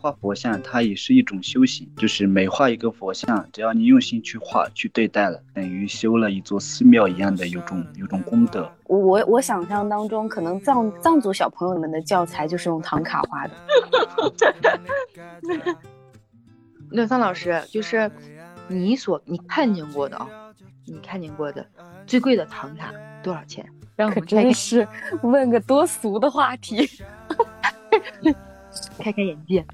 画佛像它也是一种修行，就是每画一个佛像，只要你用心去画、去对待了，等于修了一座寺庙一样的，有种有种功德。我我想象当中，可能藏藏族小朋友们的教材就是用唐卡画的。乐桑老师，就是你所你看见过的啊，你看见过的最贵的唐卡多少钱？让我可真是问个多俗的话题。开开眼界。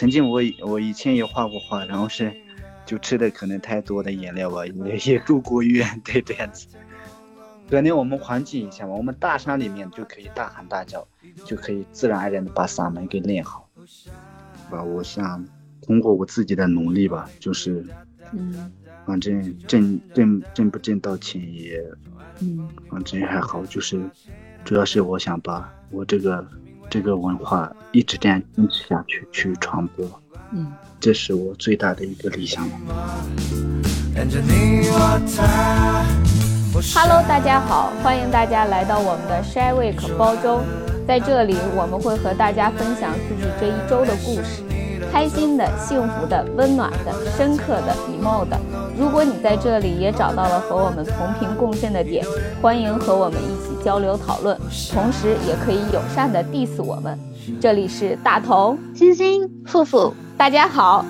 曾经我以我以前也画过画，然后是就吃的可能太多的饮料吧，也也住过院，对这样子。可能我们缓解一下嘛，我们大山里面就可以大喊大叫，就可以自然而然的把嗓门给练好。吧，我想通过我自己的努力吧，就是嗯反正挣挣挣不挣到钱也嗯反正还好，就是主要是我想把我这个这个文化一直这样坚持下去，去传播，嗯，这是我最大的一个理想。Hello，大家好，欢迎大家来到我们的 Shy Week 包周，在这里我们会和大家分享自己这一周的故事，开心的、幸福的、温暖的、深刻的、emo 的。如果你在这里也找到了和我们同频共振的点，欢迎和我们一起交流讨论，同时也可以友善的 diss 我们。这里是大头、星星，富富，大家好。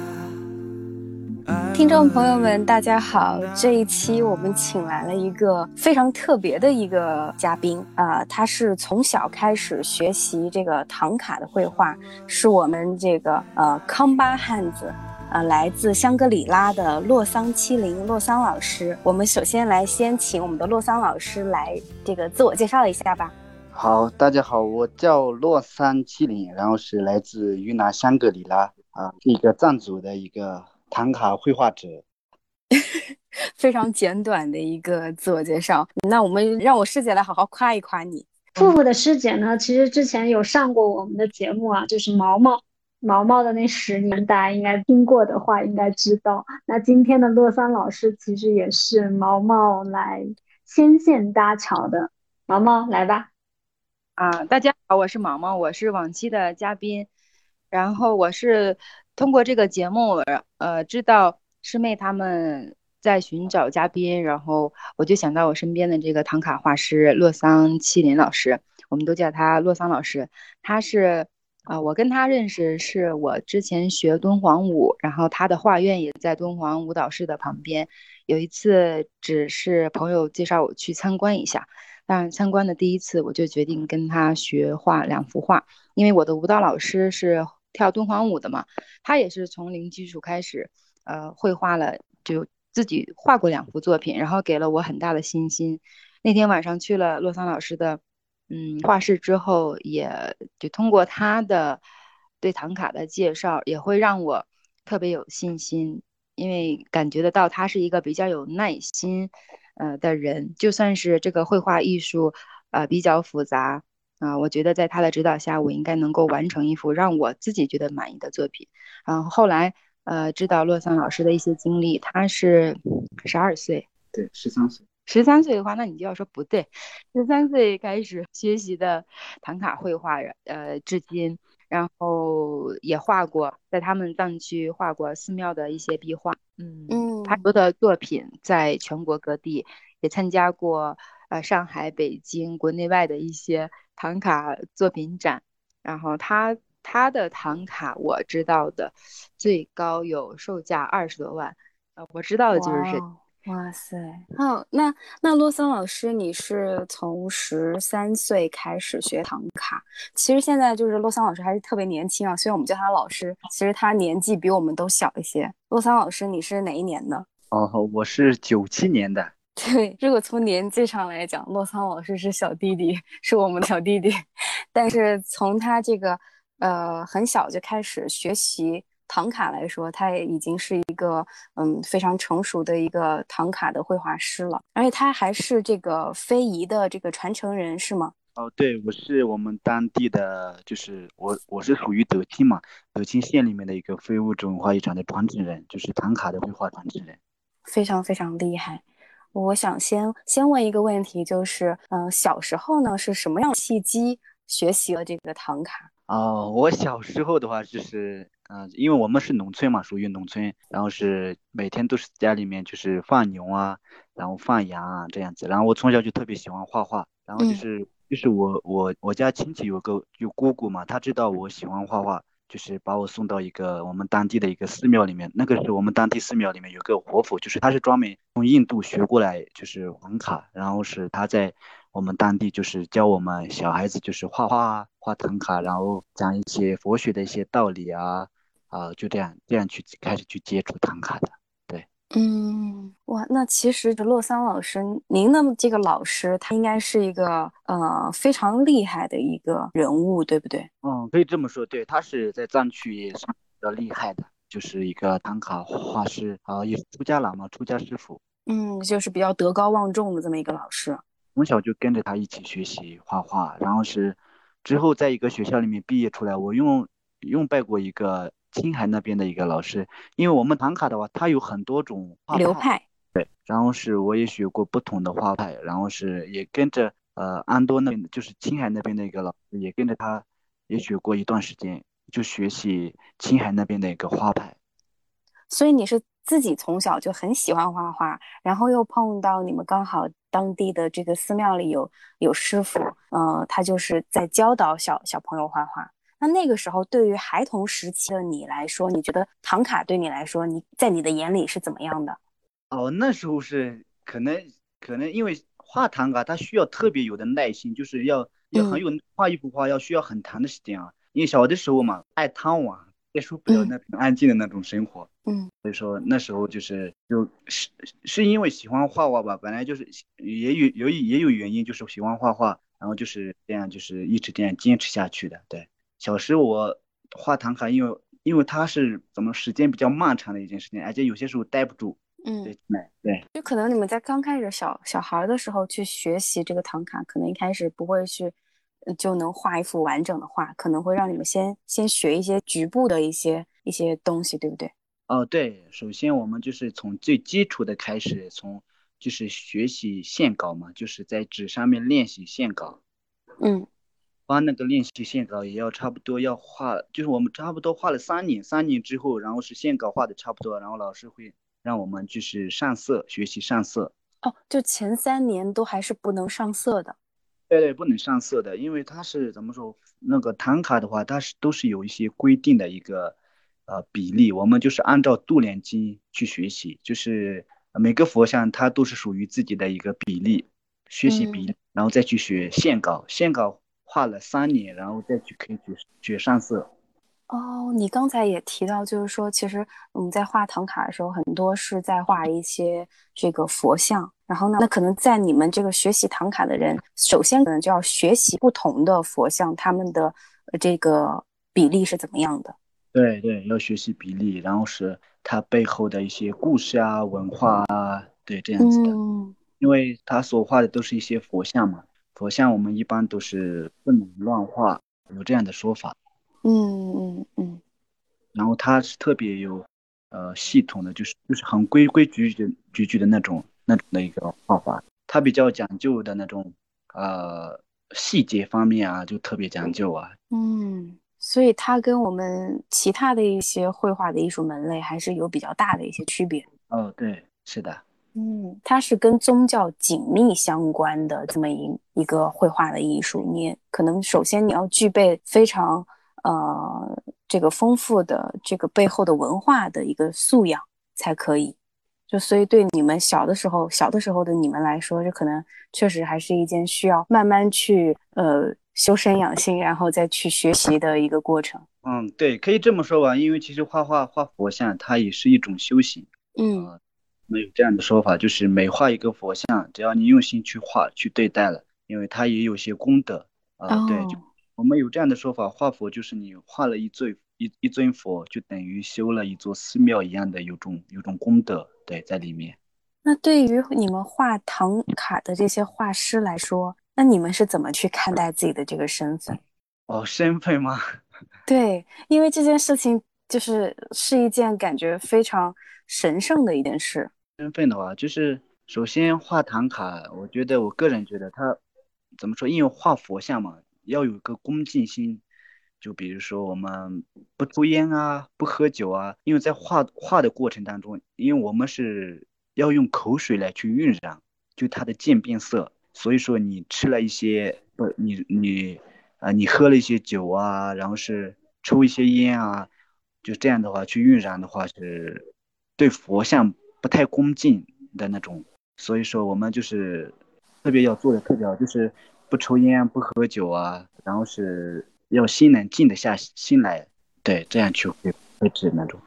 听众朋友们，大家好！这一期我们请来了一个非常特别的一个嘉宾啊、他是从小开始学习这个唐卡的绘画，是我们这个呃康巴汉子。呃，来自香格里拉的洛桑七零洛桑老师，我们首先来先请我们的洛桑老师来这个自我介绍一下吧。好，大家好，我叫洛桑七零，然后是来自云南香格里拉啊，一个藏族的一个唐卡绘画者。非常简短的一个自我介绍，那我们让我师姐来好好夸一夸你。富富的师姐呢，其实之前有上过我们的节目啊，就是毛毛毛毛的那十年，大家应该听过的话应该知道。那今天的洛桑老师其实也是毛毛来牵线搭桥的，毛毛来吧。啊，大家好，我是毛毛，我是往期的嘉宾，然后我是通过这个节目，呃，知道师妹他们在寻找嘉宾，然后我就想到我身边的这个唐卡画师洛桑七林老师，我们都叫他洛桑老师，他是啊、我跟他认识是我之前学敦煌舞，然后他的画院也在敦煌舞蹈室的旁边，有一次只是朋友介绍我去参观一下。但参观的第一次，我就决定跟他学画两幅画，因为我的舞蹈老师是跳敦煌舞的嘛，他也是从零基础开始，呃，绘画了，就自己画过两幅作品，然后给了我很大的信心。那天晚上去了洛桑老师的，嗯，画室之后，也就通过他的对唐卡的介绍，也会让我特别有信心，因为感觉得到他是一个比较有耐心。呃的人，就算是这个绘画艺术，呃比较复杂啊、我觉得在他的指导下，我应该能够完成一幅让我自己觉得满意的作品。然后后来，呃，知道洛桑老师的一些经历，他是十二岁，对，十三岁。十三岁的话，那你就要说不对，十三岁开始学习的唐卡绘画，呃，至今，然后也画过，在他们藏区画过寺庙的一些壁画，嗯嗯他多的作品在全国各地也参加过，呃，上海、北京国内外的一些唐卡作品展，然后他他的唐卡我知道的最高有售价二十多万，呃，我知道的就是这。哇塞，好，那那洛桑老师，你是从十三岁开始学唐卡，其实现在就是洛桑老师还是特别年轻啊，虽然我们叫他老师，其实他年纪比我们都小一些。洛桑老师，你是哪一年的？哦，我是九七年的。对，如果从年纪上来讲，洛桑老师是小弟弟，是我们的小弟弟。但是从他这个呃很小就开始学习唐卡来说，他也已经是一个嗯非常成熟的一个唐卡的绘画师了，而且他还是这个非遗的这个传承人，是吗？哦，对，我是我们当地的，就是我我是属于德清嘛，德清县里面的一个非物质文化遗产的传承人，就是唐卡的绘画传承人。非常非常厉害。我想先先问一个问题，就是嗯、呃小时候呢是什么样契机学习了这个唐卡？哦，我小时候的话就是，嗯、因为我们是农村嘛，属于农村，然后是每天都是家里面就是放牛啊，然后放羊啊这样子，然后我从小就特别喜欢画画，然后就嗯。是、就是我我我家亲戚有个有姑姑嘛，她知道我喜欢画画，就是把我送到一个我们当地的一个寺庙里面，那个是我们当地寺庙里面有个活佛，就是他是专门从印度学过来，就是黄卡，然后是他在我们当地就是教我们小孩子就是画画啊，画唐卡，然后讲一些佛学的一些道理啊，啊、就这样这样去开始去接触唐卡的。对嗯，哇，那其实这洛桑老师，您的这个老师，他应该是一个呃非常厉害的一个人物，对不对？嗯，可以这么说，对，他是在藏区也是比较厉害的，就是一个唐卡画师啊，也是出家了嘛，出家师傅。嗯，就是比较德高望重的这么一个老师。从小就跟着他一起学习画画，然后是之后在一个学校里面毕业出来，我用用拜过一个青海那边的一个老师，因为我们唐卡的话，它有很多种画流派，对，然后是我也学过不同的画派，然后是也跟着呃安多那边的，就是青海那边的一个老师，也跟着他也学过一段时间，就学习青海那边的一个画派。所以你是自己从小就很喜欢画画，然后又碰到你们刚好当地的这个寺庙里有有师傅，呃，他就是在教导小小朋友画画。那那个时候，对于孩童时期的你来说，你觉得唐卡对你来说，你在你的眼里是怎么样的？哦，那时候是可能可能因为画唐卡，它需要特别有的耐心，就是要要很嗯有画一幅画要需要很长的时间啊。因为小的时候嘛，爱贪玩，接受不了嗯那种安静的那种生活，嗯所以说那时候就是就是是因为喜欢画画吧，本来就是也有有也有原因，就是喜欢画画，然后就是这样就是一直这样坚持下去的。对，小时候我画唐卡，因为因为它是怎么时间比较漫长的一件事情，而且有些时候待不住。嗯，对对。就可能你们在刚开始小小孩儿的时候去学习这个唐卡，可能一开始不会去呃就能画一幅完整的画，可能会让你们先先学一些局部的一些一些东西，对不对？哦，对，首先我们就是从最基础的开始，从就是学习线稿嘛，就是在纸上面练习线稿。嗯画那个练习线稿也要差不多要画，就是我们差不多画了三年，三年之后，然后是线稿画的差不多，然后老师会让我们就是上色，学习上色。哦，就前三年都还是不能上色的。对对，不能上色的，因为它是怎么说，那个唐卡的话，它是都是有一些规定的一个呃比例，我们就是按照度量经去学习，就是每个佛像它都是属于自己的一个比例，学习比例，然后再去学线稿，线稿画了三年，然后再去可以去学上色。哦，你刚才也提到，就是说，其实我们在画唐卡的时候，很多是在画一些这个佛像。然后呢，那可能在你们这个学习唐卡的人，首先可能就要学习不同的佛像，他们的呃这个比例是怎么样的。对对，要学习比例，然后是它背后的一些故事啊、文化啊，对这样子的。嗯因为他所画的都是一些佛像嘛，佛像我们一般都是不能乱画，有这样的说法。嗯嗯嗯然后它是特别有呃系统的，就是就是很规规矩矩矩矩的那种那种的一个画法，它比较讲究的那种呃细节方面啊，就特别讲究啊。嗯，所以它跟我们其他的一些绘画的艺术门类还是有比较大的一些区别。哦，对，是的。嗯，它是跟宗教紧密相关的这么一一个绘画的艺术，你可能首先你要具备非常呃这个丰富的这个背后的文化的一个素养才可以。就所以对你们小的时候，小的时候的你们来说，这可能确实还是一件需要慢慢去呃修身养性，然后再去学习的一个过程。嗯，对，可以这么说吧，因为其实画画画佛像，它也是一种修行。嗯呃没有这样的说法，就是每画一个佛像，只要你用心去画、去对待了，因为它也有些功德啊、对，就哦我们有这样的说法，画佛就是你画了一尊一一尊佛，就等于修了一座寺庙一样的，有种有种功德，对，在里面。那对于你们画唐卡的这些画师来说，那你们是怎么去看待自己的这个身份？哦，身份吗？对，因为这件事情就是是一件感觉非常神圣的一件事。身份的话，就是首先画唐卡，我觉得我个人觉得它怎么说？因为画佛像嘛，要有个恭敬心，就比如说我们不抽烟啊，不喝酒啊，因为在画画的过程当中，因为我们是要用口水来去晕染，就它的渐变色，所以说你吃了一些不，你你啊，你喝了一些酒啊，然后是抽一些烟啊，就这样的话去晕染的话是对佛像不太恭敬的那种，所以说我们就是特别要做的特别好，就是不抽烟不喝酒啊，然后是要心能静得下心来，对，这样去绘绘制那种。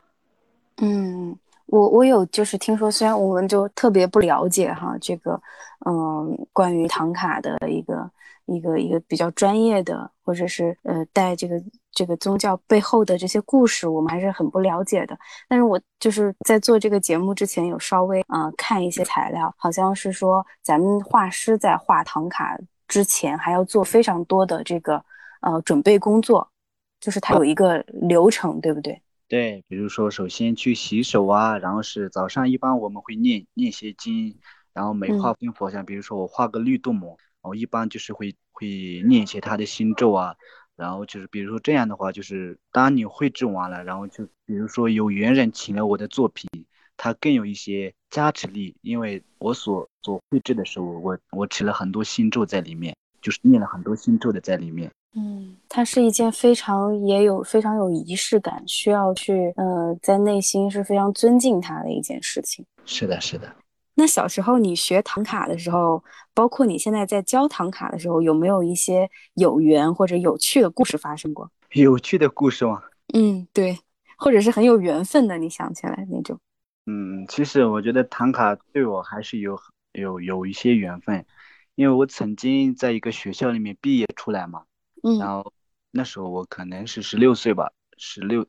嗯，我我有就是听说，虽然我们就特别不了解哈，这个嗯，关于唐卡的一个一个一个比较专业的，或者是呃带这个这个宗教背后的这些故事，我们还是很不了解的。但是我就是在做这个节目之前，有稍微啊、呃看一些材料，好像是说咱们画师在画唐卡之前，还要做非常多的这个呃准备工作，就是它有一个流程，对不对？对，比如说首先去洗手啊，然后是早上一般我们会念念些经，然后每嗯画一佛像，比如说我画个绿度母，我一般就是会会念一些他的心咒啊，然后就是比如说这样的话，就是当你绘制完了，然后就比如说有缘人请了我的作品，它更有一些加持力，因为我所所绘制的时候，我我持了很多心咒在里面，就是念了很多心咒的在里面。嗯，它是一件非常也有非常有仪式感，需要去呃在内心是非常尊敬它的一件事情。是的，是的。那小时候你学唐卡的时候，包括你现在在教唐卡的时候，有没有一些有缘或者有趣的故事发生过？有趣的故事吗？嗯，对，或者是很有缘分的，你想起来那种。嗯，其实我觉得唐卡对我还是有有有一些缘分，因为我曾经在一个学校里面毕业出来嘛，嗯然嗯后那时候我可能是十六岁吧，十六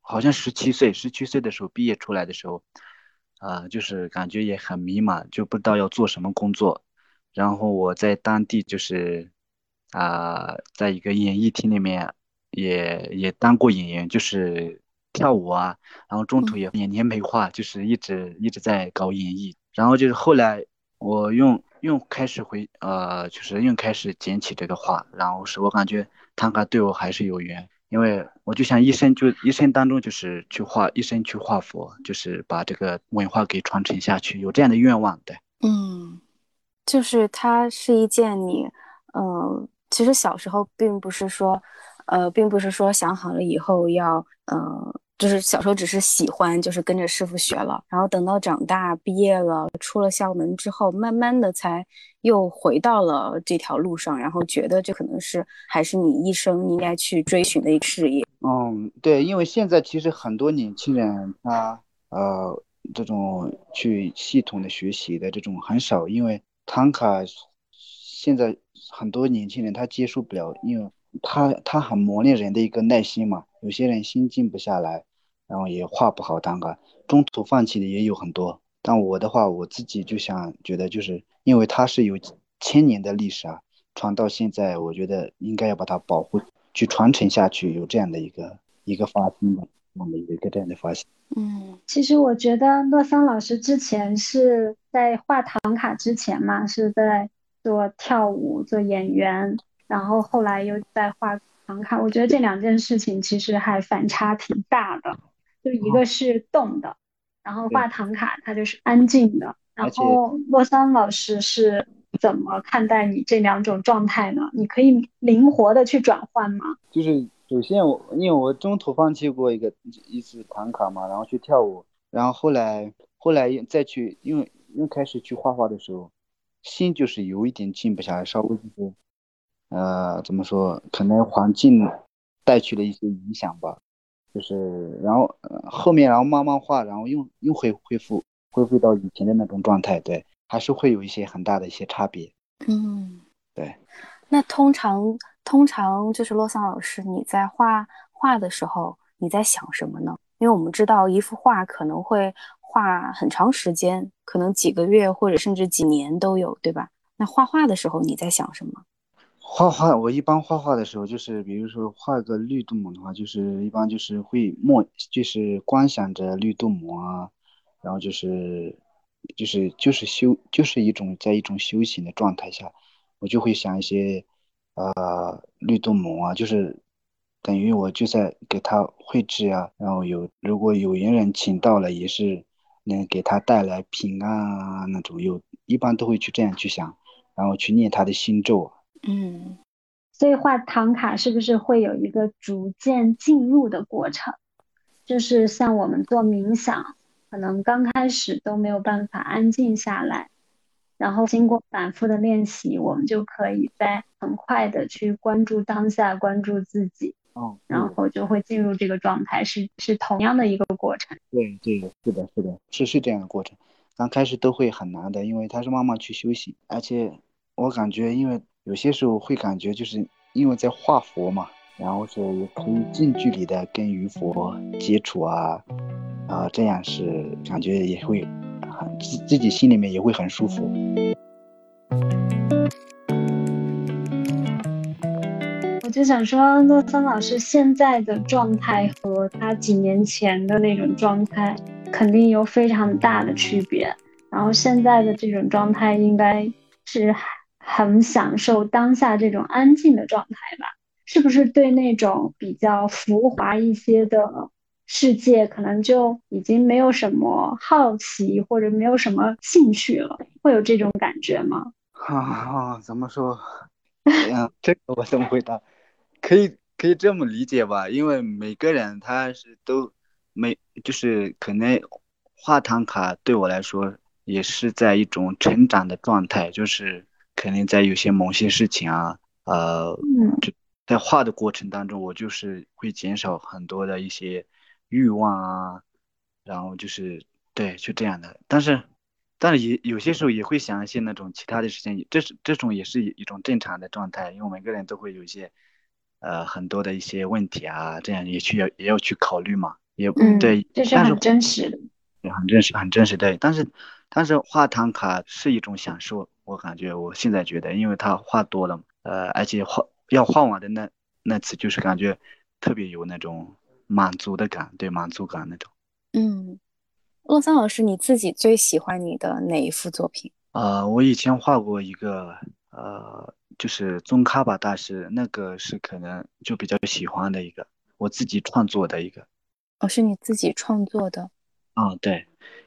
好像十七岁，十七岁的时候毕业出来的时候，啊、就是感觉也很迷茫，就不知道要做什么工作。然后我在当地就是啊、在一个演艺厅里面也也当过演员，就是跳舞啊，然后中途也演年没化，就是一直一直在搞演艺。然后就是后来我用用开始回呃，就是用开始捡起这个画，然后是我感觉唐卡对我还是有缘，因为我就想一生就一生当中就是去画一生去画佛，就是把这个文化给传承下去，有这样的愿望。对，嗯，就是它是一件你，嗯，其实小时候并不是说，呃，并不是说想好了以后要，嗯，就是小时候只是喜欢，就是跟着师傅学了，然后等到长大毕业了，出了校门之后，慢慢的才又回到了这条路上，然后觉得这可能是还是你一生应该去追寻的一个事业。嗯，对，因为现在其实很多年轻人他呃这种去系统的学习的这种很少，因为唐卡现在很多年轻人他接受不了，因为他他很磨练人的一个耐心嘛，有些人心静不下来，然后也画不好唐卡，中途放弃的也有很多。但我的话，我自己就想觉得，就是因为它是有千年的历史啊，传到现在，我觉得应该要把它保护。去传承下去，有这样的一个一个发心吧，这样的一个这样的发心。嗯其实我觉得洛桑老师之前是在画唐卡之前嘛，是在做跳舞、做演员，然后后来又在画唐卡。我觉得这两件事情其实还反差挺大的，就一个是动的，然后画唐卡它就是安静的。然后洛桑老师是怎么看待你这两种状态呢？你可以灵活的去转换吗？就是首先我因为我中途放弃过一个一次唐卡嘛，然后去跳舞，然后后来后来再去，因为又开始去画画的时候，心就是有一点静不下来，稍微就是呃怎么说，可能环境带去了一些影响吧。就是，然后、呃、后面然后慢慢画，然后又又会恢复恢复到以前的那种状态，对，还是会有一些很大的一些差别。嗯，对。那通常通常就是洛桑老师，你在画画的时候，你在想什么呢？因为我们知道一幅画可能会画很长时间，可能几个月或者甚至几年都有，对吧？那画画的时候你在想什么？画画，我一般画画的时候，就是比如说画个绿度母的话，就是一般就是会默，就是观想着绿度母啊，然后就是就是就是修，就是一种在一种修行的状态下，我就会想一些呃绿度母啊，就是等于我就在给他绘制啊，然后有如果有缘人请到了，也是能给他带来平安啊那种，有一般都会去这样去想，然后去念他的心咒。嗯，所以画唐卡是不是会有一个逐渐进入的过程？就是像我们做冥想，可能刚开始都没有办法安静下来，然后经过反复的练习，我们就可以在很快的去关注当下，关注自己。哦，然后就会进入这个状态，是是同样的一个过程。对对，是的，是的，是是这样的过程。刚开始都会很难的，因为他是慢慢去休息，而且我感觉，因为有些时候会感觉，就是因为在画佛嘛，然后是可以近距离的跟于佛接触啊，啊，这样是感觉也会很自自己心里面也会很舒服。我就想说，洛桑老师现在的状态和他几年前的那种状态肯定有非常大的区别。然后现在的这种状态应该是很享受当下这种安静的状态吧？是不是对那种比较浮华一些的世界，可能就已经没有什么好奇或者没有什么兴趣了？会有这种感觉吗？哈哈，怎么说？嗯，这个我怎么回答？可以可以这么理解吧，因为每个人他是都没，就是可能画唐卡对我来说也是在一种成长的状态，就是肯定在有些某些事情啊，呃，就在画的过程当中，我就是会减少很多的一些欲望啊，然后就是对，就这样的。但是但是也有些时候也会想一些那种其他的事情，这是这种也是一种正常的状态，因为每个人都会有一些。呃，很多的一些问题啊，这样也去要也要去考虑嘛，也对，这是很真实的，很真实，很真实对。但是，但是画唐卡是一种享受，我感觉我现在觉得，因为他画多了，呃，而且画要画完的那那次，就是感觉特别有那种满足的感，对，满足感那种。嗯，洛桑老师，你自己最喜欢你的哪一幅作品？呃，我以前画过一个，呃。就是宗喀巴大师，那个是可能就比较喜欢的一个，我自己创作的一个。哦，是你自己创作的？啊，对，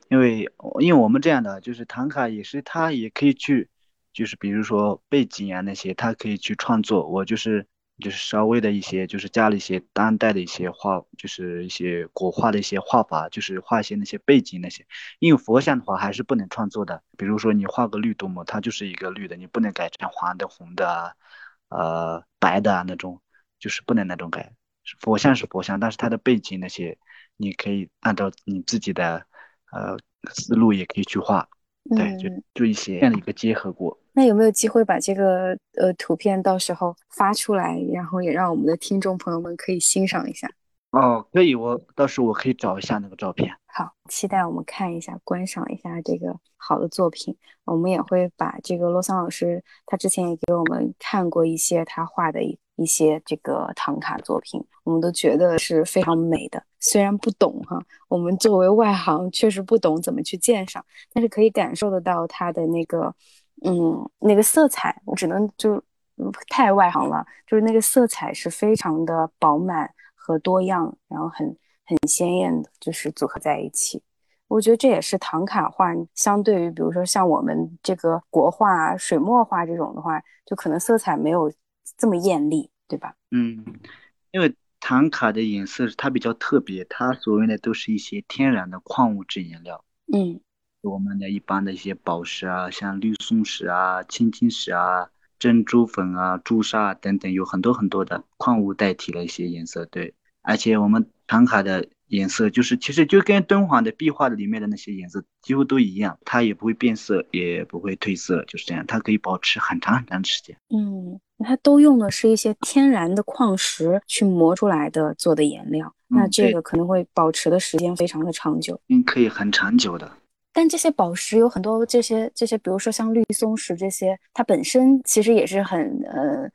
因为因为我们这样的，就是唐卡也是他也可以去，就是比如说背景啊那些，他可以去创作。我就是。就是稍微的一些，就是加了一些当代的一些画，就是一些国画的一些画法，就是画一些那些背景那些。因为佛像的话还是不能创作的，比如说你画个绿度母，它就是一个绿的，你不能改成黄的、红的啊，呃，白的啊那种，就是不能那种改。佛像是佛像，但是它的背景那些，你可以按照你自己的呃思路也可以去画。对，就就一些这样的一个结合过。那有没有机会把这个呃图片到时候发出来，然后也让我们的听众朋友们可以欣赏一下？哦，可以，我到时候我可以找一下那个照片。好，期待我们看一下、观赏一下这个好的作品。我们也会把这个洛桑老师，他之前也给我们看过一些他画的一一些这个唐卡作品，我们都觉得是非常美的。虽然不懂哈，我们作为外行确实不懂怎么去鉴赏，但是可以感受得到他的那个。嗯，那个色彩我只能就太外行了，就是那个色彩是非常的饱满和多样，然后很很鲜艳的，就是组合在一起。我觉得这也是唐卡画相对于，比如说像我们这个国画、水墨画这种的话，就可能色彩没有这么艳丽，对吧？嗯，因为唐卡的颜色它比较特别，它所用的都是一些天然的矿物质颜料。嗯。我们的一般的一些宝石啊，像绿松石啊、青金石啊、珍珠粉啊、朱砂等等，有很多很多的矿物代替了一些颜色。对，而且我们唐卡的颜色就是，其实就跟敦煌的壁画的里面的那些颜色几乎都一样，它也不会变色，也不会褪色，就是这样，它可以保持很长很长的时间。嗯，它都用的是一些天然的矿石去磨出来的做的颜料，那这个可能会保持的时间非常的长久。嗯，可以很长久的。但这些宝石有很多，这些这些，比如说像绿松石这些，它本身其实也是很呃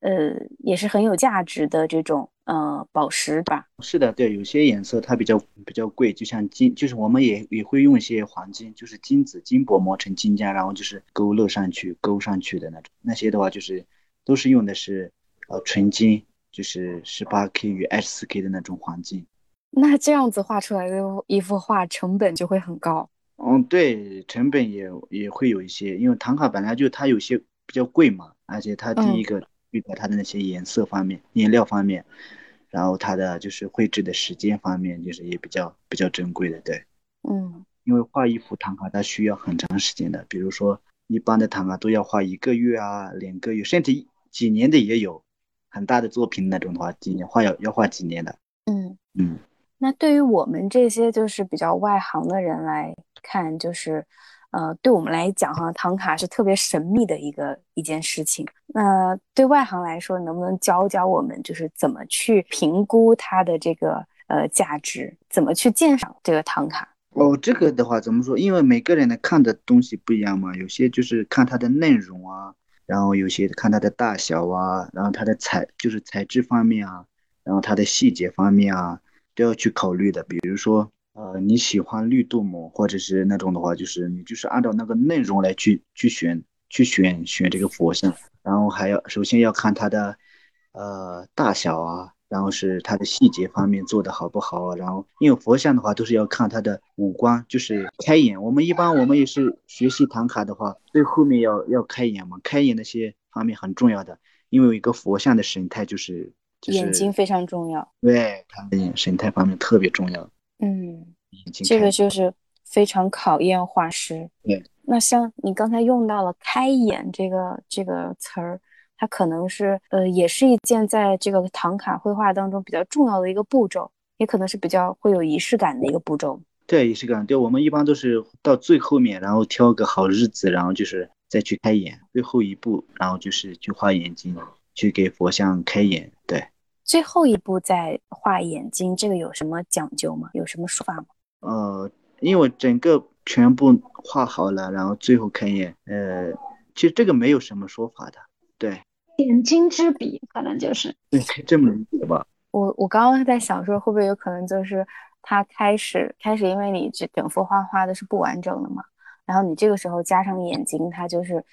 呃，也是很有价值的这种呃宝石，对吧？是的，对，有些颜色它比较比较贵，就像金，就是我们也也会用一些黄金，就是金子、金箔磨成金浆，然后就是勾勒上去、勾上去的那种。那些的话就是都是用的是呃纯金。就是十八 K 与二十四 K 的那种黄金。那这样子画出来的一幅画成本就会很高。嗯，对，成本也也会有一些，因为唐卡本来就它有些比较贵嘛，而且它第一个遇到它的那些颜色方面、颜料方面，然后它的就是绘制的时间方面，就是也比较比较珍贵的，对。嗯因为画一幅唐卡它需要很长时间的，比如说一般的唐卡都要画一个月啊、两个月，甚至几年的也有。很大的作品那种的话，几年画要要画几年的。嗯嗯，那对于我们这些就是比较外行的人来看，就是，呃，对我们来讲哈，唐卡是特别神秘的一个一件事情。那对外行来说，能不能教教我们，就是怎么去评估它的这个呃价值，怎么去鉴赏这个唐卡？哦，这个的话怎么说？因为每个人的看的东西不一样嘛，有些就是看它的内容啊。然后有些看它的大小啊，然后它的材就是材质方面啊，然后它的细节方面啊，都要去考虑的。比如说，呃，你喜欢绿度母或者是那种的话，就是你就是按照那个内容来去去选去选选这个佛像，然后还要首先要看它的呃大小啊。然后是它的细节方面做的好不好，然后因为佛像的话都是要看它的五官，就是开眼。我们一般我们也是学习唐卡的话，最后面要要开眼嘛，开眼那些方面很重要的，因为一个佛像的神态就是就是眼睛非常重要，对，他的眼神态方面特别重要。嗯，这个就是非常考验画师。对，那像你刚才用到了“开眼”这个这个词儿。它可能是呃，也是一件在这个唐卡绘画当中比较重要的一个步骤，也可能是比较会有仪式感的一个步骤。对，仪式感。对，我们一般都是到最后面，然后挑个好日子，然后就是再去开眼，最后一步，然后就是去画眼睛，去给佛像开眼。对，最后一步再画眼睛，这个有什么讲究吗？有什么说法吗？呃，因为整个全部画好了，然后最后开眼，呃，其实这个没有什么说法的。对。点睛之笔，可能就是对，这么理解吧。我我刚刚在想说，会不会有可能就是他开始开始，因为你这整幅画画的是不完整的嘛，然后你这个时候加上眼睛，它就是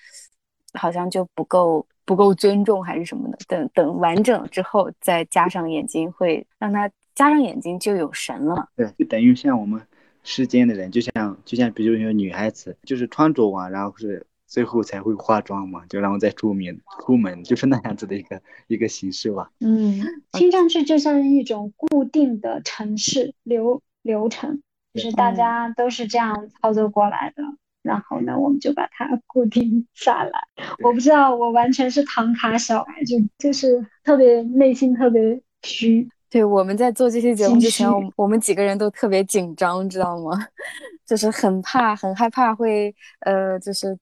好像就不够不够尊重还是什么的。等等完整之后再加上眼睛，会让他加上眼睛就有神了。对，就等于像我们世间的人，就像就像比如说女孩子，就是穿着完，然后是。最后才会化妆嘛，就然后再出门，出门就是那样子的一个一个形式吧。嗯，听上去就像一种固定的程式流流程，就是大家都是这样操作过来的。然后呢，我们就把它固定下来。我不知道，我完全是唐卡小白，就就是特别内心特别虚。对，我们在做这期节目之前，我我们几个人都特别紧张，知道吗？就是很怕，很害怕会呃，就是。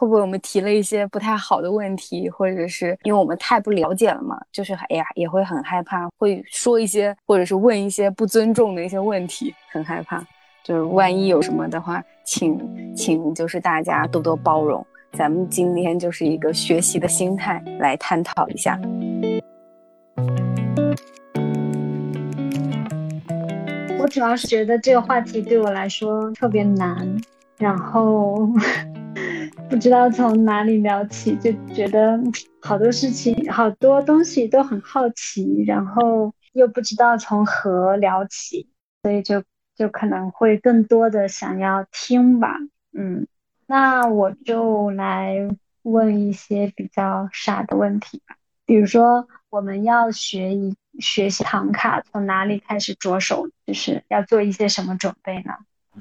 会不会我们提了一些不太好的问题，或者是因为我们太不了解了嘛？就是哎呀，也会很害怕，会说一些或者是问一些不尊重的一些问题，很害怕。就是万一有什么的话，请请就是大家多多包容。咱们今天就是一个学习的心态来探讨一下。我主要是觉得这个话题对我来说特别难，然后。不知道从哪里聊起，就觉得好多事情、好多东西都很好奇，然后又不知道从何聊起，所以就就可能会更多的想要听吧。嗯，那我就来问一些比较傻的问题吧，比如说我们要学一学习唐卡，从哪里开始着手？就是要做一些什么准备呢？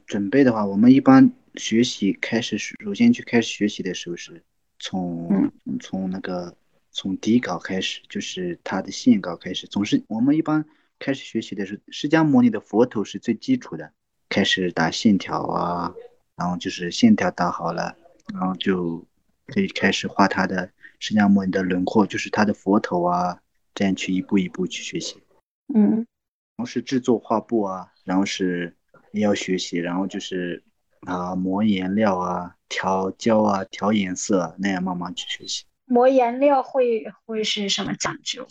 准备的话，我们一般。学习开始，首先去开始学习的时候是从从那个从底稿开始，就是它的线稿开始。总是我们一般开始学习的时候，释迦牟尼的佛头是最基础的，开始打线条啊，然后就是线条打好了，然后就可以开始画他的释迦牟尼的轮廓，就是他的佛头啊，这样去一步一步去学习。嗯，然后是制作画布啊，然后是也要学习，然后就是。啊，磨颜料啊，调胶啊，调颜色，那样慢慢去学习。磨颜料会会是什么讲究？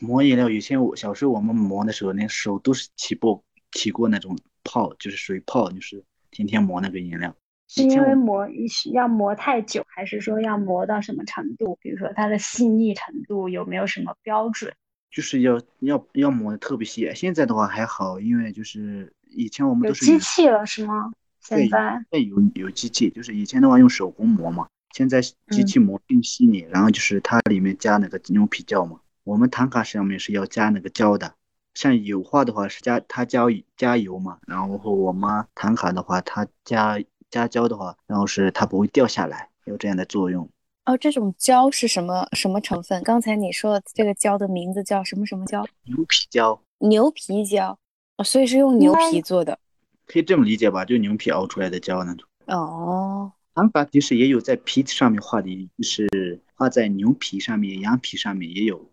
磨颜料，以前我小时候我们磨的时候，那手都是起过起过那种泡，就是水泡，就是天天磨那个颜料。是因为磨要磨太久，还是说要磨到什么程度？比如说它的细腻程度有没有什么标准？就是要要要磨的特别细。现在的话还好，因为就是以前我们都是机器了是吗？现在对有有机器，就是以前的话用手工磨嘛，现在机嗯器磨更细腻，然后就是它里面加那个牛皮胶嘛。我们唐卡上面是要加那个胶的，像油画的话是加它加加油嘛，然后我们唐卡的话它加加胶的话，然后是它不会掉下来，有这样的作用。哦，这种胶是什么什么成分？刚才你说的这个胶的名字叫什么什么胶？牛皮胶牛皮胶，哦，所以是用牛皮做的。可以这么理解吧，就牛皮熬出来的胶那种。哦，唐卡其实也有在皮子上面画的，就是画在牛皮上面、羊皮上面也有，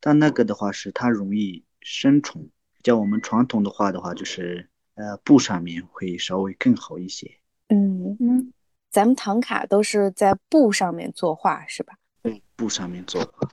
但那个的话是它容易生虫。像我们传统的画的话，就是呃布上面会稍微更好一些。嗯，嗯，咱们唐卡都是在布上面作画是吧？对，布上面作画。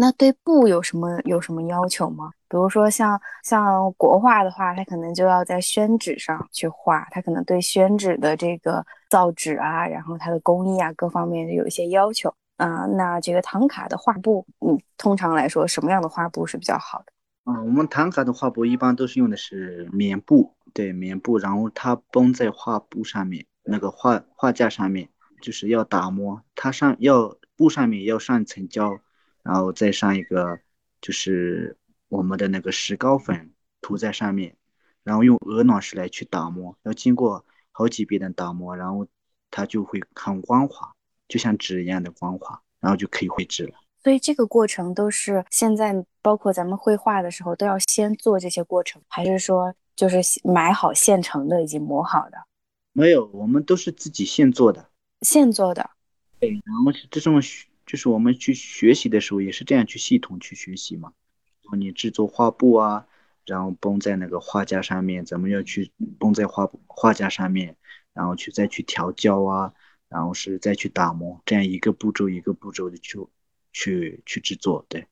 那对布有什么有什么要求吗？比如说像像国画的话，它可能就要在宣纸上去画，它可能对宣纸的这个造纸啊，然后它的工艺啊各方面有一些要求啊、那这个唐卡的画布，嗯，通常来说什么样的画布是比较好的？嗯，我们唐卡的画布一般都是用的是棉布，对，棉布，然后它绷在画布上面，那个画画架上面，就是要打磨，它上要布上面要上一层胶，然后再上一个就是我们的那个石膏粉涂在上面，然后用鹅卵石来去打磨，要经过好几遍的打磨，然后它就会很光滑，就像纸一样的光滑，然后就可以绘制了。所以这个过程都是现在包括咱们绘画的时候都要先做这些过程，还是说就是买好现成的已经磨好的没有，我们都是自己现做的。现做的？对，然后这种，就是我们去学习的时候也是这样去系统去学习嘛。然后你制作画布啊，然后绷在那个画架上面，咱们要去绷在画布画架上面，然后去再去调胶啊，然后是再去打磨，这样一个步骤一个步骤的去去去制作，对，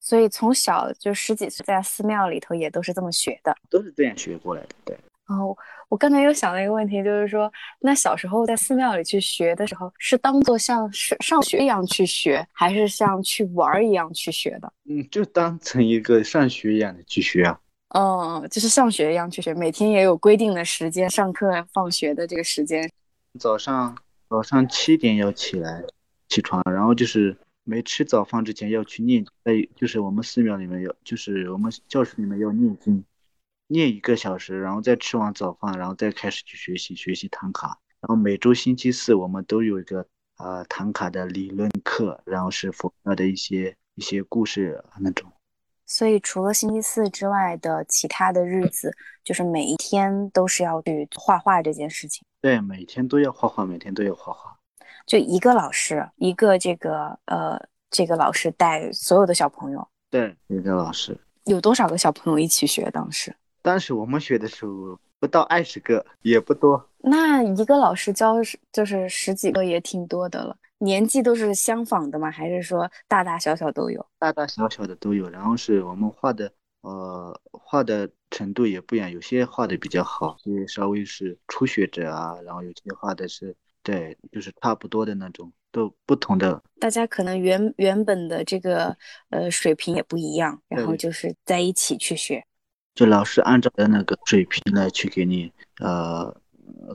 所以从小就十几岁在寺庙里头也都是这么学的。都是这样学过来的，对。哦，我刚才又想了一个问题，就是说，那小时候在寺庙里去学的时候，是当做像是上学一样去学，还是像去玩儿一样去学的？嗯，就当成一个上学一样的去学啊。嗯，就是上学一样去学，每天也有规定的时间，上课、放学的这个时间。早上早上七点要起来起床，然后就是没吃早饭之前要去念，在就是我们寺庙里面要，就是我们教室里面要念经，念一个小时，然后再吃完早饭，然后再开始去学习学习唐卡。然后每周星期四我们都有一个呃唐卡的理论课，然后是佛教的一些一些故事那种。所以除了星期四之外的其他的日子，就是每一天都是要去画画这件事情。对，每天都要画画，每天都要画画。就一个老师，一个这个呃这个老师带所有的小朋友，对，一个老师。有多少个小朋友一起学？当时？当时我们学的时候不到二十个，也不多。那一个老师教是就是十几个也挺多的了。年纪都是相仿的吗？还是说大大小小都有？大大小小的都有。然后是我们画的，呃，画的程度也不一样，有些画的比较好，有些稍微是初学者啊，然后有些画的是对，就是差不多的那种，都不同的。大家可能原原本的这个呃水平也不一样，然后就是在一起去学。就老师按照的那个水平来去给你，呃，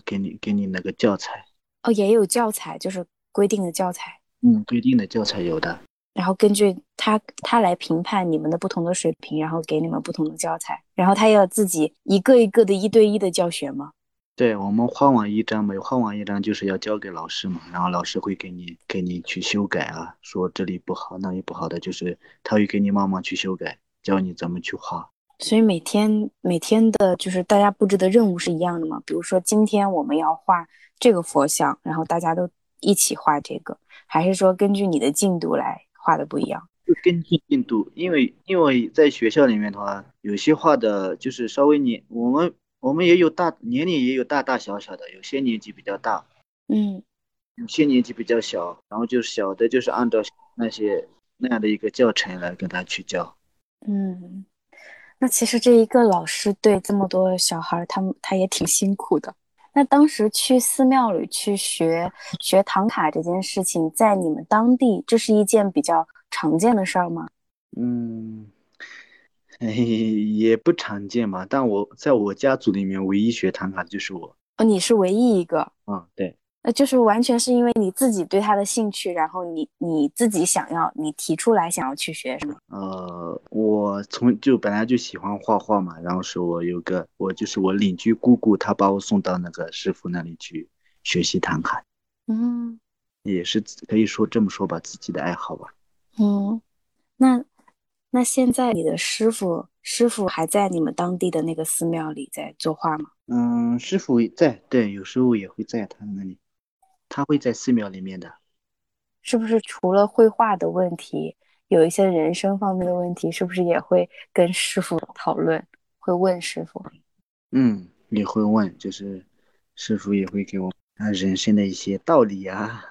给你给你那个教材，哦，也有教材，就是规定的教材，嗯，规定的教材有的。然后根据他他来评判你们的不同的水平，然后给你们不同的教材，然后他要自己一个一个的一对一的教学吗？对我们画完一张，每画完一张就是要交给老师嘛，然后老师会给你给你去修改啊，说这里不好那里不好的，就是他会给你慢慢去修改，教你怎么去画。所以每天每天的就是大家布置的任务是一样的嘛？比如说今天我们要画这个佛像，然后大家都一起画这个，还是说根据你的进度来画的不一样？就根据进度，因为因为在学校里面的话，有些画的就是稍微年，我们我们也有大年龄也有大大小小的，有些年纪比较大，嗯，有些年纪比较小，然后就是小的就是按照那些那样的一个教程来跟他去教。嗯，那其实这一个老师对这么多小孩儿，他们他也挺辛苦的。那当时去寺庙里去学学唐卡这件事情，在你们当地，这是一件比较常见的事儿吗？嗯，哎，也不常见嘛。但我在我家族里面，唯一学唐卡的就是我。哦，你是唯一一个，嗯，对，那就是完全是因为你自己对他的兴趣，然后你你自己想要，你提出来想要去学，什么？呃，我从就本来就喜欢画画嘛，然后是我有个我就是我邻居姑姑，她把我送到那个师傅那里去学习弹卡，嗯也是可以说这么说吧，自己的爱好吧。嗯，那那现在你的师傅师傅还在你们当地的那个寺庙里在作画吗？嗯，师傅在，对，有时候也会在他那里，他会在寺庙里面的。是不是除了绘画的问题，有一些人生方面的问题，是不是也会跟师傅讨论，会问师傅？嗯，也会问，就是师傅也会给我啊人生的一些道理啊，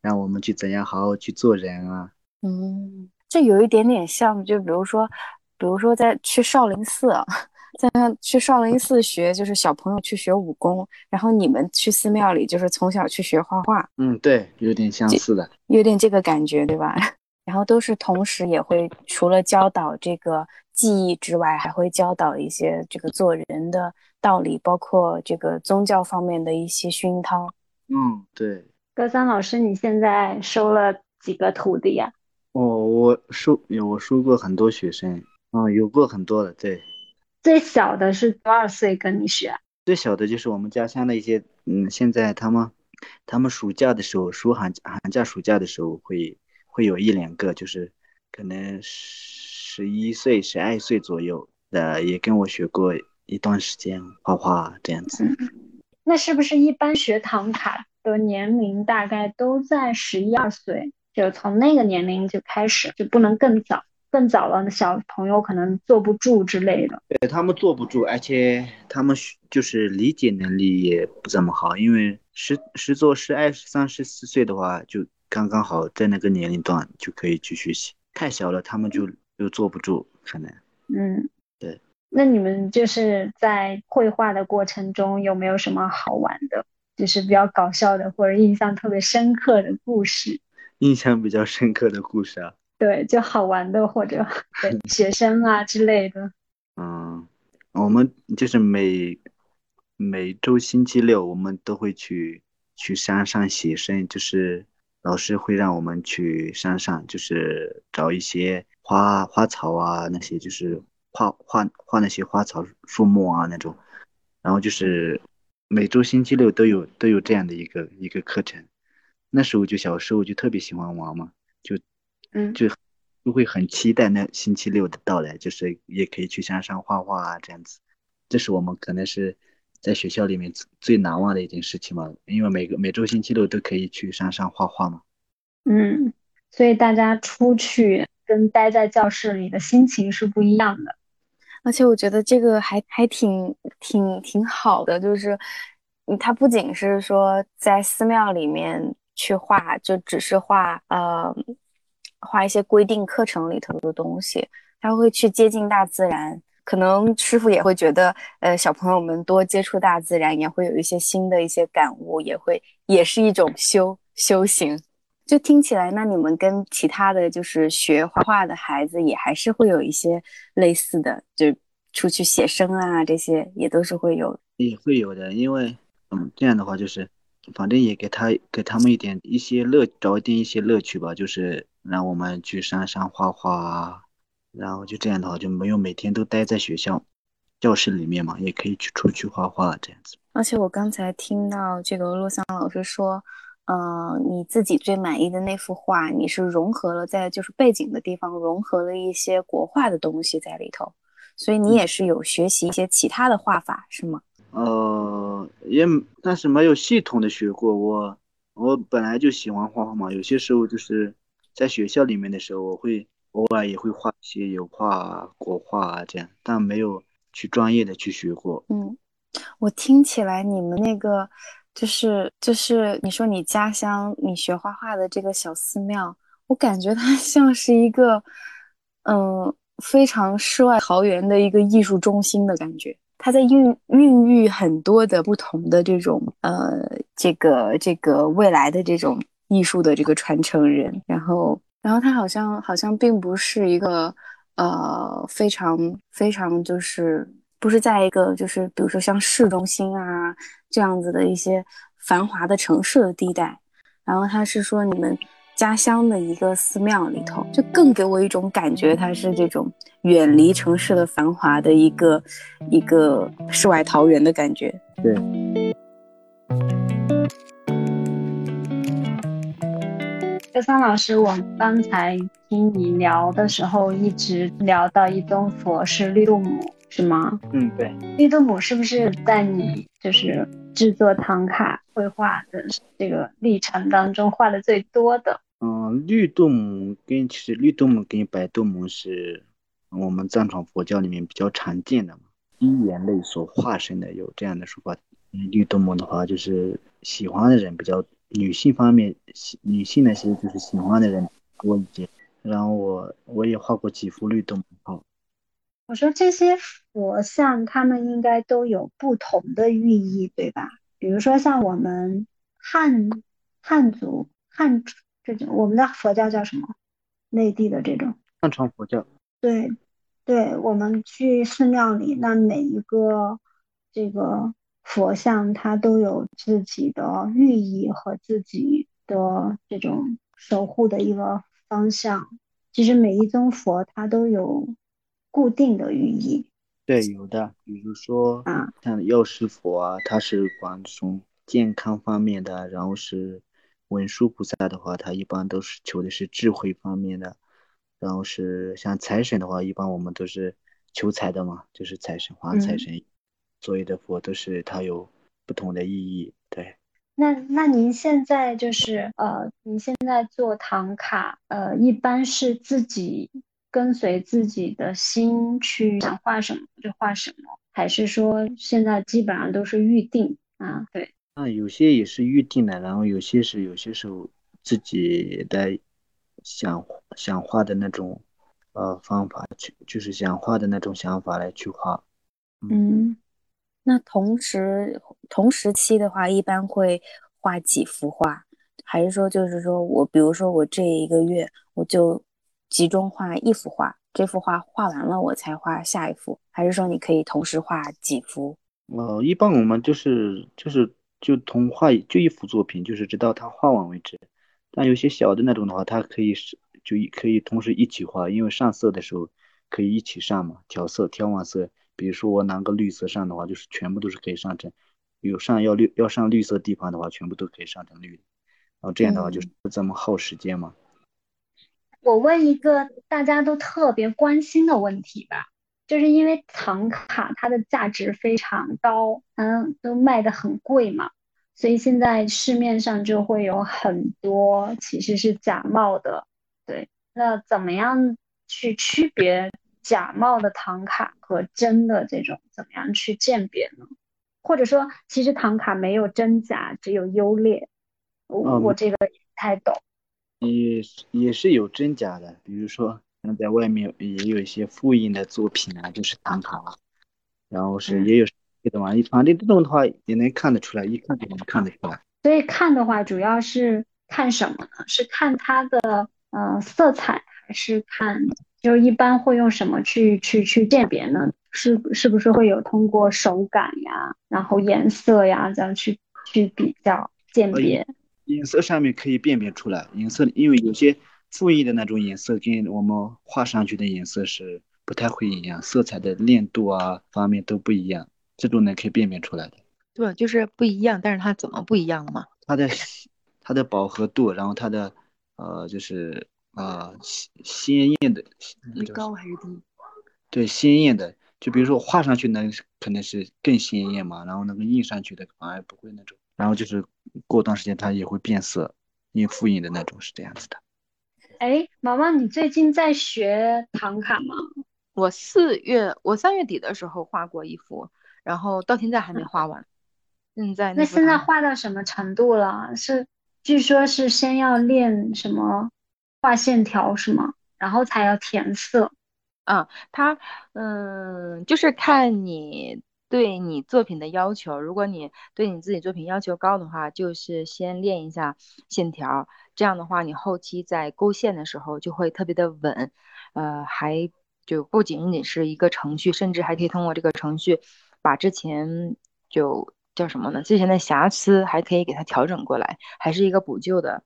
让我们去怎样好好去做人啊。嗯，这有一点点像，就比如说，比如说在去少林寺啊，在那去少林寺学，就是小朋友去学武功，然后你们去寺庙里就是从小去学画画，嗯，对，有点相似的。有点这个感觉，对吧？然后都是同时也会除了教导这个技艺之外，还会教导一些这个做人的道理，包括这个宗教方面的一些熏陶。嗯，对，高三老师，你现在收了几个徒弟呀？哦我收有我收过很多学生，嗯、有过很多的，对。最小的是多少岁跟你学啊？最小的就是我们家乡的一些，嗯，现在他们他们暑假的时候，暑寒寒假暑假的时候会会有一两个，就是可能十一岁、十二岁左右的，也跟我学过一段时间画画这样子。那是不是一般学唐卡的年龄大概都在十一二岁？就从那个年龄就开始，就不能更早，更早了，小朋友可能坐不住之类的。对他们坐不住，而且他们就是理解能力也不怎么好，因为十十做十二十三十四岁的话，就刚刚好在那个年龄段就可以去学习。太小了，他们就又坐不住，可能。嗯，对。那你们就是在绘画的过程中有没有什么好玩的，就是比较搞笑的或者印象特别深刻的故事？印象比较深刻的故事啊，对，就好玩的或者对学生啊之类的。嗯，我们就是每每周星期六，我们都会去去山上写生，就是老师会让我们去山上，就是找一些花花草啊，那些就是画画画那些花草树木啊那种，然后就是每周星期六都有都有这样的一个一个课程。那时候就小时候就特别喜欢玩嘛，就嗯就就会很期待那星期六的到来，就是也可以去山上画画啊这样子。这是我们可能是在学校里面最最难忘的一件事情嘛，因为每个每周星期六都可以去山上画画嘛。嗯，所以大家出去跟待在教室里的心情是不一样的。而且我觉得这个还还挺挺挺好的，就是，嗯，它不仅是说在寺庙里面去画，就只是画呃画一些规定课程里头的东西，他会去接近大自然。可能师傅也会觉得，呃，小朋友们多接触大自然，也会有一些新的一些感悟，也会也是一种修修行。就听起来，那你们跟其他的就是学画画的孩子也还是会有一些类似的，就出去写生啊，这些也都是会有。也会有的，因为嗯，这样的话就是，反正也给他给他们一点一些乐，找一点一些乐趣吧，就是让我们去山上画画啊，然后就这样的话就没有每天都待在学校教室里面嘛，也可以去出去画画这样子。而且我刚才听到这个洛桑老师说，呃，你自己最满意的那幅画，你是融合了在就是背景的地方融合了一些国画的东西在里头，所以你也是有学习一些其他的画法，是吗？呃，也但是没有系统的学过。我我本来就喜欢画画嘛，有些时候就是在学校里面的时候，我会偶尔也会画一些油画啊、国画啊这样，但没有去专业的去学过。嗯，我听起来你们那个就是就是你说你家乡你学画画的这个小寺庙，我感觉它 像是一个嗯非常世外桃源的一个艺术中心的感觉。它在孕孕育很多的不同的这种呃这个这个未来的这种艺术的这个传承人，然后然后他好像好像并不是一个呃非常非常就是不是在一个就是比如说像市中心啊这样子的一些繁华的城市的地带，然后他是说你们家乡的一个寺庙里头，就更给我一种感觉，它是这种远离城市的繁华的一个一个世外桃源的感觉。对。刘桑老师，我刚才听你聊的时候，一直聊到一尊佛是绿度母，是吗？嗯，对。绿度母是不是在你就是制作唐卡绘画的这个历程当中画的最多的？嗯，绿度母跟其实绿度母跟白度母是我们藏传佛教里面比较常见的嘛，一眼类所化身的有这样的说法。绿度母的话，就是喜欢的人比较。女性方面，女性那些就是喜欢的人多一些。然后我我也画过几幅绿度母。我说这些佛像，他们应该都有不同的寓意，对吧？比如说像我们汉汉族汉这种，我们的佛教叫什么？内地的这种汉传佛教。对，对，我们去寺庙里，那每一个这个。佛像它都有自己的寓意和自己的这种守护的一个方向。其实每一尊佛它都有固定的寓意。对，有的，比如说啊，像药师佛啊，它是管从健康方面的；然后是文殊菩萨的话，它一般都是求的是智慧方面的；然后是像财神的话，一般我们都是求财的嘛，就是财神、黄财神。所有的佛都是它有不同的意义，对。那那您现在就是呃，您现在做唐卡，呃，一般是自己跟随自己的心去想画什么就画什么，还是说现在基本上都是预定啊？对。啊，有些也是预定的，然后有些是有些时候自己的想想画的那种呃方法去，就是想画的那种想法来去画，嗯。那同时同时期的话，一般会画几幅画，还是说就是说我比如说我这一个月我就集中画一幅画，这幅画画完了我才画下一幅，还是说你可以同时画几幅？呃，一般我们就是就是就同画就一幅作品，就是直到他画完为止。但有些小的那种的话，它可以是就可以同时一起画，因为上色的时候可以一起上嘛，调色调完色。比如说我拿个绿色上的话，就是全部都是可以上成，有上要绿要上绿色地方的话，全部都可以上成绿，然后这样的话就是不怎么耗时间嘛。我问一个大家都特别关心的问题吧，就是因为藏卡它的价值非常高，嗯，都卖的很贵嘛，所以现在市面上就会有很多其实是假冒的，对，那怎么样去区别？假冒的唐卡和真的这种怎么样去鉴别呢？或者说，其实唐卡没有真假，只有优劣。我我这个不太懂。也也是有真假的，比如说像在外面也有一些复印的作品啊，就是唐卡，然后是也有的嘛。一反正这种的话也能看得出来，一看就能看得出来。所以看的话，主要是看什么呢？是看它的呃色彩，还是看？就一般会用什么去去去鉴别呢？是是不是会有通过手感呀，然后颜色呀这样去去比较鉴别？颜色上面可以辨别出来，颜色因为有些复印的那种颜色跟我们画上去的颜色是不太会一样，色彩的亮度啊方面都不一样，这种呢可以辨别出来的。对，就是不一样，但是它怎么不一样了嘛？它的它的饱和度，然后它的呃就是。啊，鲜鲜艳的，高还是低？对，鲜艳的，就比如说画上去呢，可能是更鲜艳嘛，然后那个印上去的反而不会那种，然后就是过段时间它也会变色，印复印的那种是这样子的。哎，毛毛，你最近在学唐卡吗？我四月，我三月底的时候画过一幅，然后到现在还没画完。现在那现在画到什么程度了？是，据说是先要练什么？画线条是吗？然后才要填色。啊，它嗯，就是看你对你作品的要求，如果你对你自己作品要求高的话，就是先练一下线条，这样的话，你后期在勾线的时候就会特别的稳，呃，还就不仅仅是一个程序，甚至还可以通过这个程序把之前就叫什么呢？之前的瑕疵还可以给它调整过来，还是一个补救的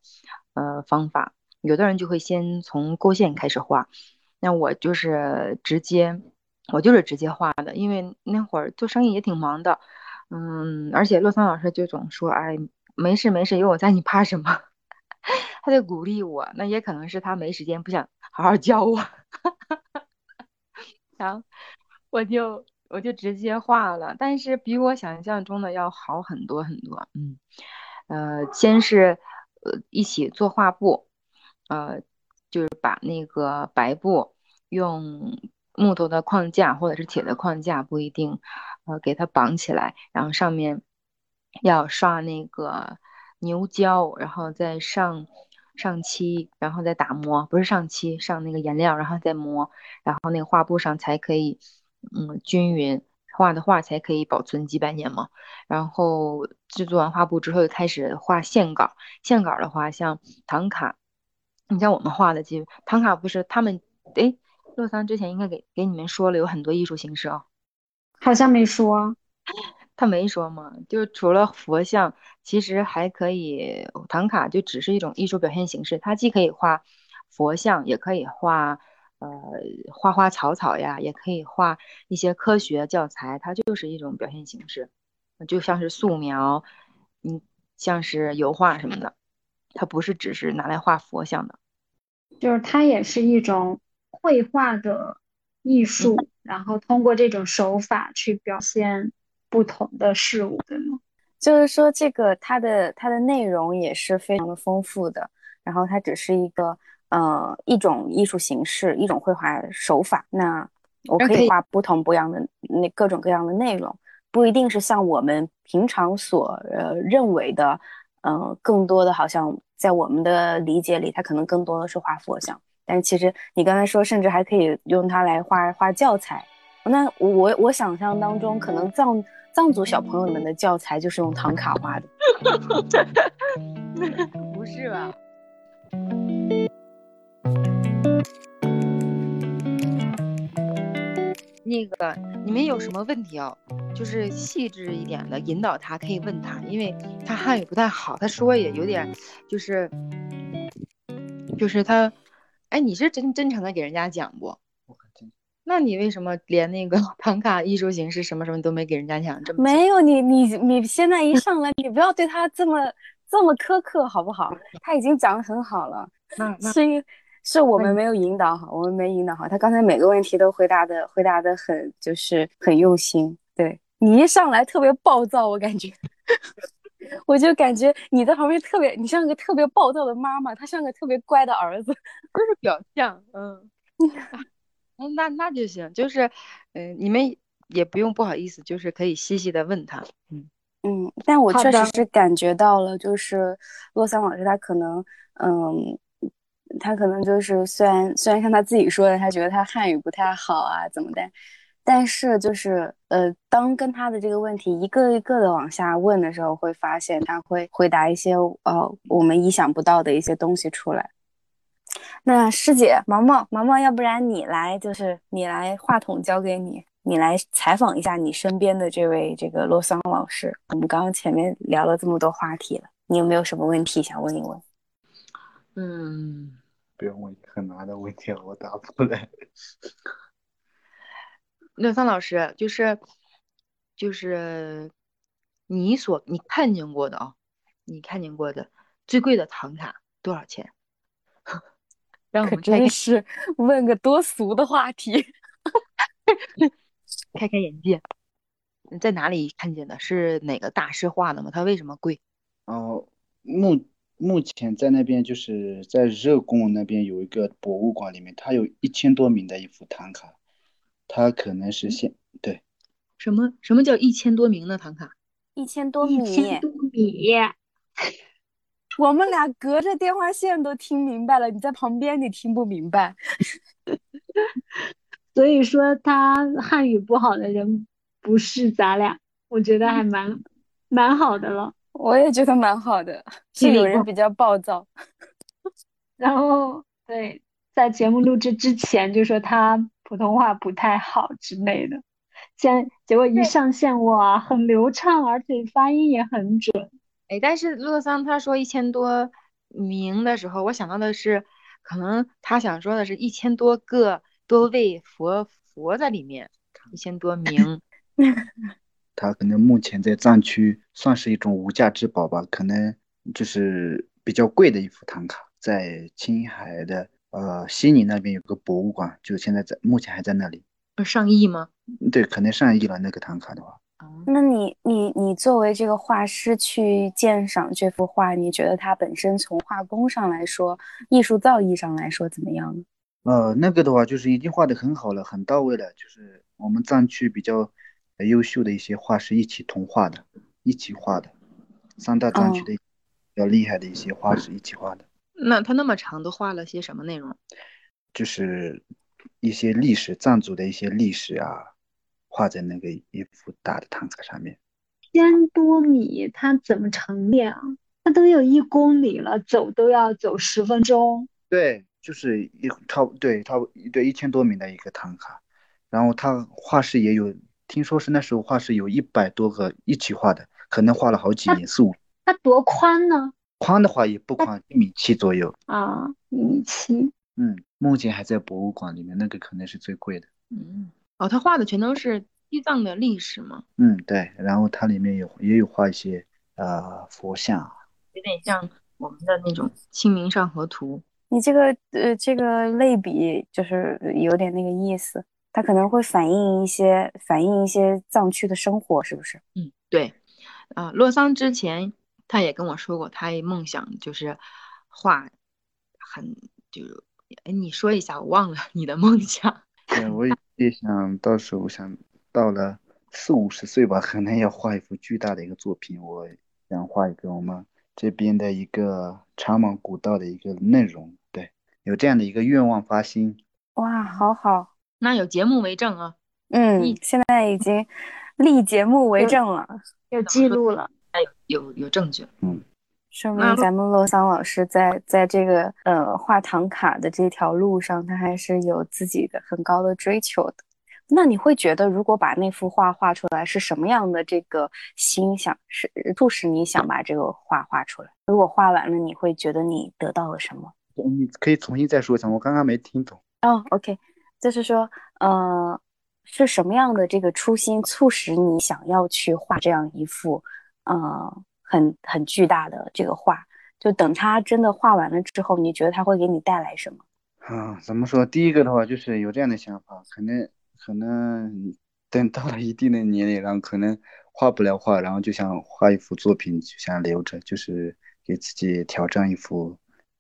呃方法。有的人就会先从勾线开始画，那我就是直接。我就是直接画的，因为那会儿做生意也挺忙的，嗯，而且洛桑老师就总说，哎，没事没事，有我在，你怕什么？他就鼓励我，那也可能是他没时间，不想好好教我，然后我就我就直接画了，但是比我想象中的要好很多很多，嗯，呃，先是呃一起做画布，呃，就是把那个白布用。木头的框架或者是铁的框架不一定，呃，给它绑起来，然后上面要刷那个牛胶，然后再上上漆，然后再打磨，不是上漆，上那个颜料，然后再磨，然后那个画布上才可以，嗯，均匀画的画才可以保存几百年嘛。然后制作完画布之后，就开始画线稿。线稿的话，像唐卡，你像我们画的，就唐卡不是他们，哎。洛桑之前应该给给你们说了有很多艺术形式啊，好像没说，他没说嘛？就除了佛像，其实还可以唐卡就只是一种艺术表现形式，它既可以画佛像，也可以画呃花花草草呀，也可以画一些科学教材，它就是一种表现形式，就像是素描，嗯，像是油画什么的，它不是只是拿来画佛像的，就是它也是一种。绘画的艺术，然后通过这种手法去表现不同的事物，对吗？就是说，这个它的它的内容也是非常的丰富的，然后它只是一个呃一种艺术形式，一种绘画手法。那我可以画不同不一样的那各种各样的内容，不一定是像我们平常所呃认为的，嗯，更多的好像在我们的理解里，它可能更多的是画佛像。但其实你刚才说，甚至还可以用它来画画教材。那我我想象当中，可能藏藏族小朋友们的教材就是用唐卡画的。不是吧？那个你们有什么问题哦？就是细致一点的引导他，可以问他，因为他汉语不太好，他说也有点，就是就是他。哎，你是真真诚的给人家讲不？那你为什么连那个 唐卡艺术形式什么什么都没给人家讲？这么没有你你你现在一上来，你不要对他这么这么苛刻好不好？他已经讲的很好了，那是是我们没有引导好，我们没引导好。他刚才每个问题都回答的回答的很就是很用心。对你一上来特别暴躁，我感觉。我就感觉你在旁边特别，你像个特别暴躁的妈妈，他像个特别乖的儿子，都是表象。嗯，那那就行，就是，嗯，你们也不用不好意思，就是可以细细的问他。嗯嗯，但我确实是感觉到了，就是洛桑老师他可能，嗯，他可能就是虽然虽然像他自己说的，他觉得他汉语不太好啊，怎么的。但是就是呃，当跟他的这个问题一个一个的往下问的时候，会发现他会回答一些呃我们意想不到的一些东西出来。那师姐毛毛毛毛，要不然你来，就是你来，话筒交给你，你来采访一下你身边的这位这个洛桑老师。我们刚刚前面聊了这么多话题了，你有没有什么问题想问一问？嗯，不用问很难的问题，我答不出来。刘桑老师，就是就是你所你看见过的啊，你看见过的最贵的唐卡多少钱？让我们真是问个多俗的话题，开开眼界。你在哪里看见的？是哪个大师画的吗？它为什么贵？哦，目目前在那边就是在热贡那边有一个博物馆里面，它有一千多名的一幅唐卡。它可能是现对，什么什么叫一千多名的唐卡？一千多米，一千多米。我们俩隔着电话线都听明白了，你在旁边你听不明白。所以说他汉语不好的人不是咱俩，我觉得还蛮蛮好的了。我也觉得蛮好的，是有人比较暴躁。然后对，在节目录制之前就说他普通话不太好之类的，现结果一上线哇，很流畅，而且发音也很准。哎，但是洛桑他说一千多名的时候，我想到的是，可能他想说的是一千多个多位佛佛在里面，一千多名。它可能目前在藏区算是一种无价之宝吧，可能就是比较贵的一幅唐卡，在青海的呃西宁那边有个博物馆，就现在在目前还在那里。上亿吗？对，可能上亿了那个唐卡的话。那你你你作为这个画师去鉴赏这幅画，你觉得它本身从画工上来说，艺术造诣上来说怎么样呢？呃，那个的话就是已经画的很好了，很到位了，就是我们藏区比较。优秀的一些画师一起同画的，一起画的，三大藏区的比较厉害的一些画师一起画的。那他那么长都画了些什么内容？就是一些历史藏族的一些历史啊，画在那个一幅大的唐卡上面。千多米，它怎么成列啊？它都有一公里了，走都要走十分钟。对，就是一差不对，差不对一千多米的一个唐卡，然后他画室也有。听说是那时候画是有一百多个一起画的，可能画了好几年，四五。它多宽呢？宽的话也不宽，一米七左右。啊，一米七。嗯，目前还在博物馆里面，那个可能是最贵的。嗯，哦，他画的全都是西藏的历史吗？嗯，对。然后它里面有也有画一些呃佛像，有点像我们的那种《清明上河图》。你这个呃这个类比就是有点那个意思。它可能会反映一些反映一些藏区的生活，是不是？嗯，对。啊，洛桑之前他也跟我说过，他梦想就是画很就哎，你说一下，我忘了你的梦想。对，我也想到时候想到了四五十岁吧，可能要画一幅巨大的一个作品。我想画一个我们这边的一个长芒古道的一个内容。对，有这样的一个愿望发心。哇，好好。那有节目为证啊，嗯，现在已经立节目为证了，有记录了，有有有证据，嗯，说明咱们洛桑老师在在这个呃画唐卡的这条路上，他还是有自己的很高的追求的。那你会觉得，如果把那幅画画出来，是什么样的这个心想，是促使你想把这个画画出来？如果画完了，你会觉得你得到了什么？你可以重新再说一下，我刚刚没听懂。哦，OK。就是说，呃，是什么样的这个初心促使你想要去画这样一幅，呃，很很巨大的这个画？就等它真的画完了之后，你觉得它会给你带来什么？啊，怎么说？第一个的话就是有这样的想法，可能可能等到了一定的年龄，然后可能画不了画，然后就想画一幅作品，就想留着，就是给自己挑战一幅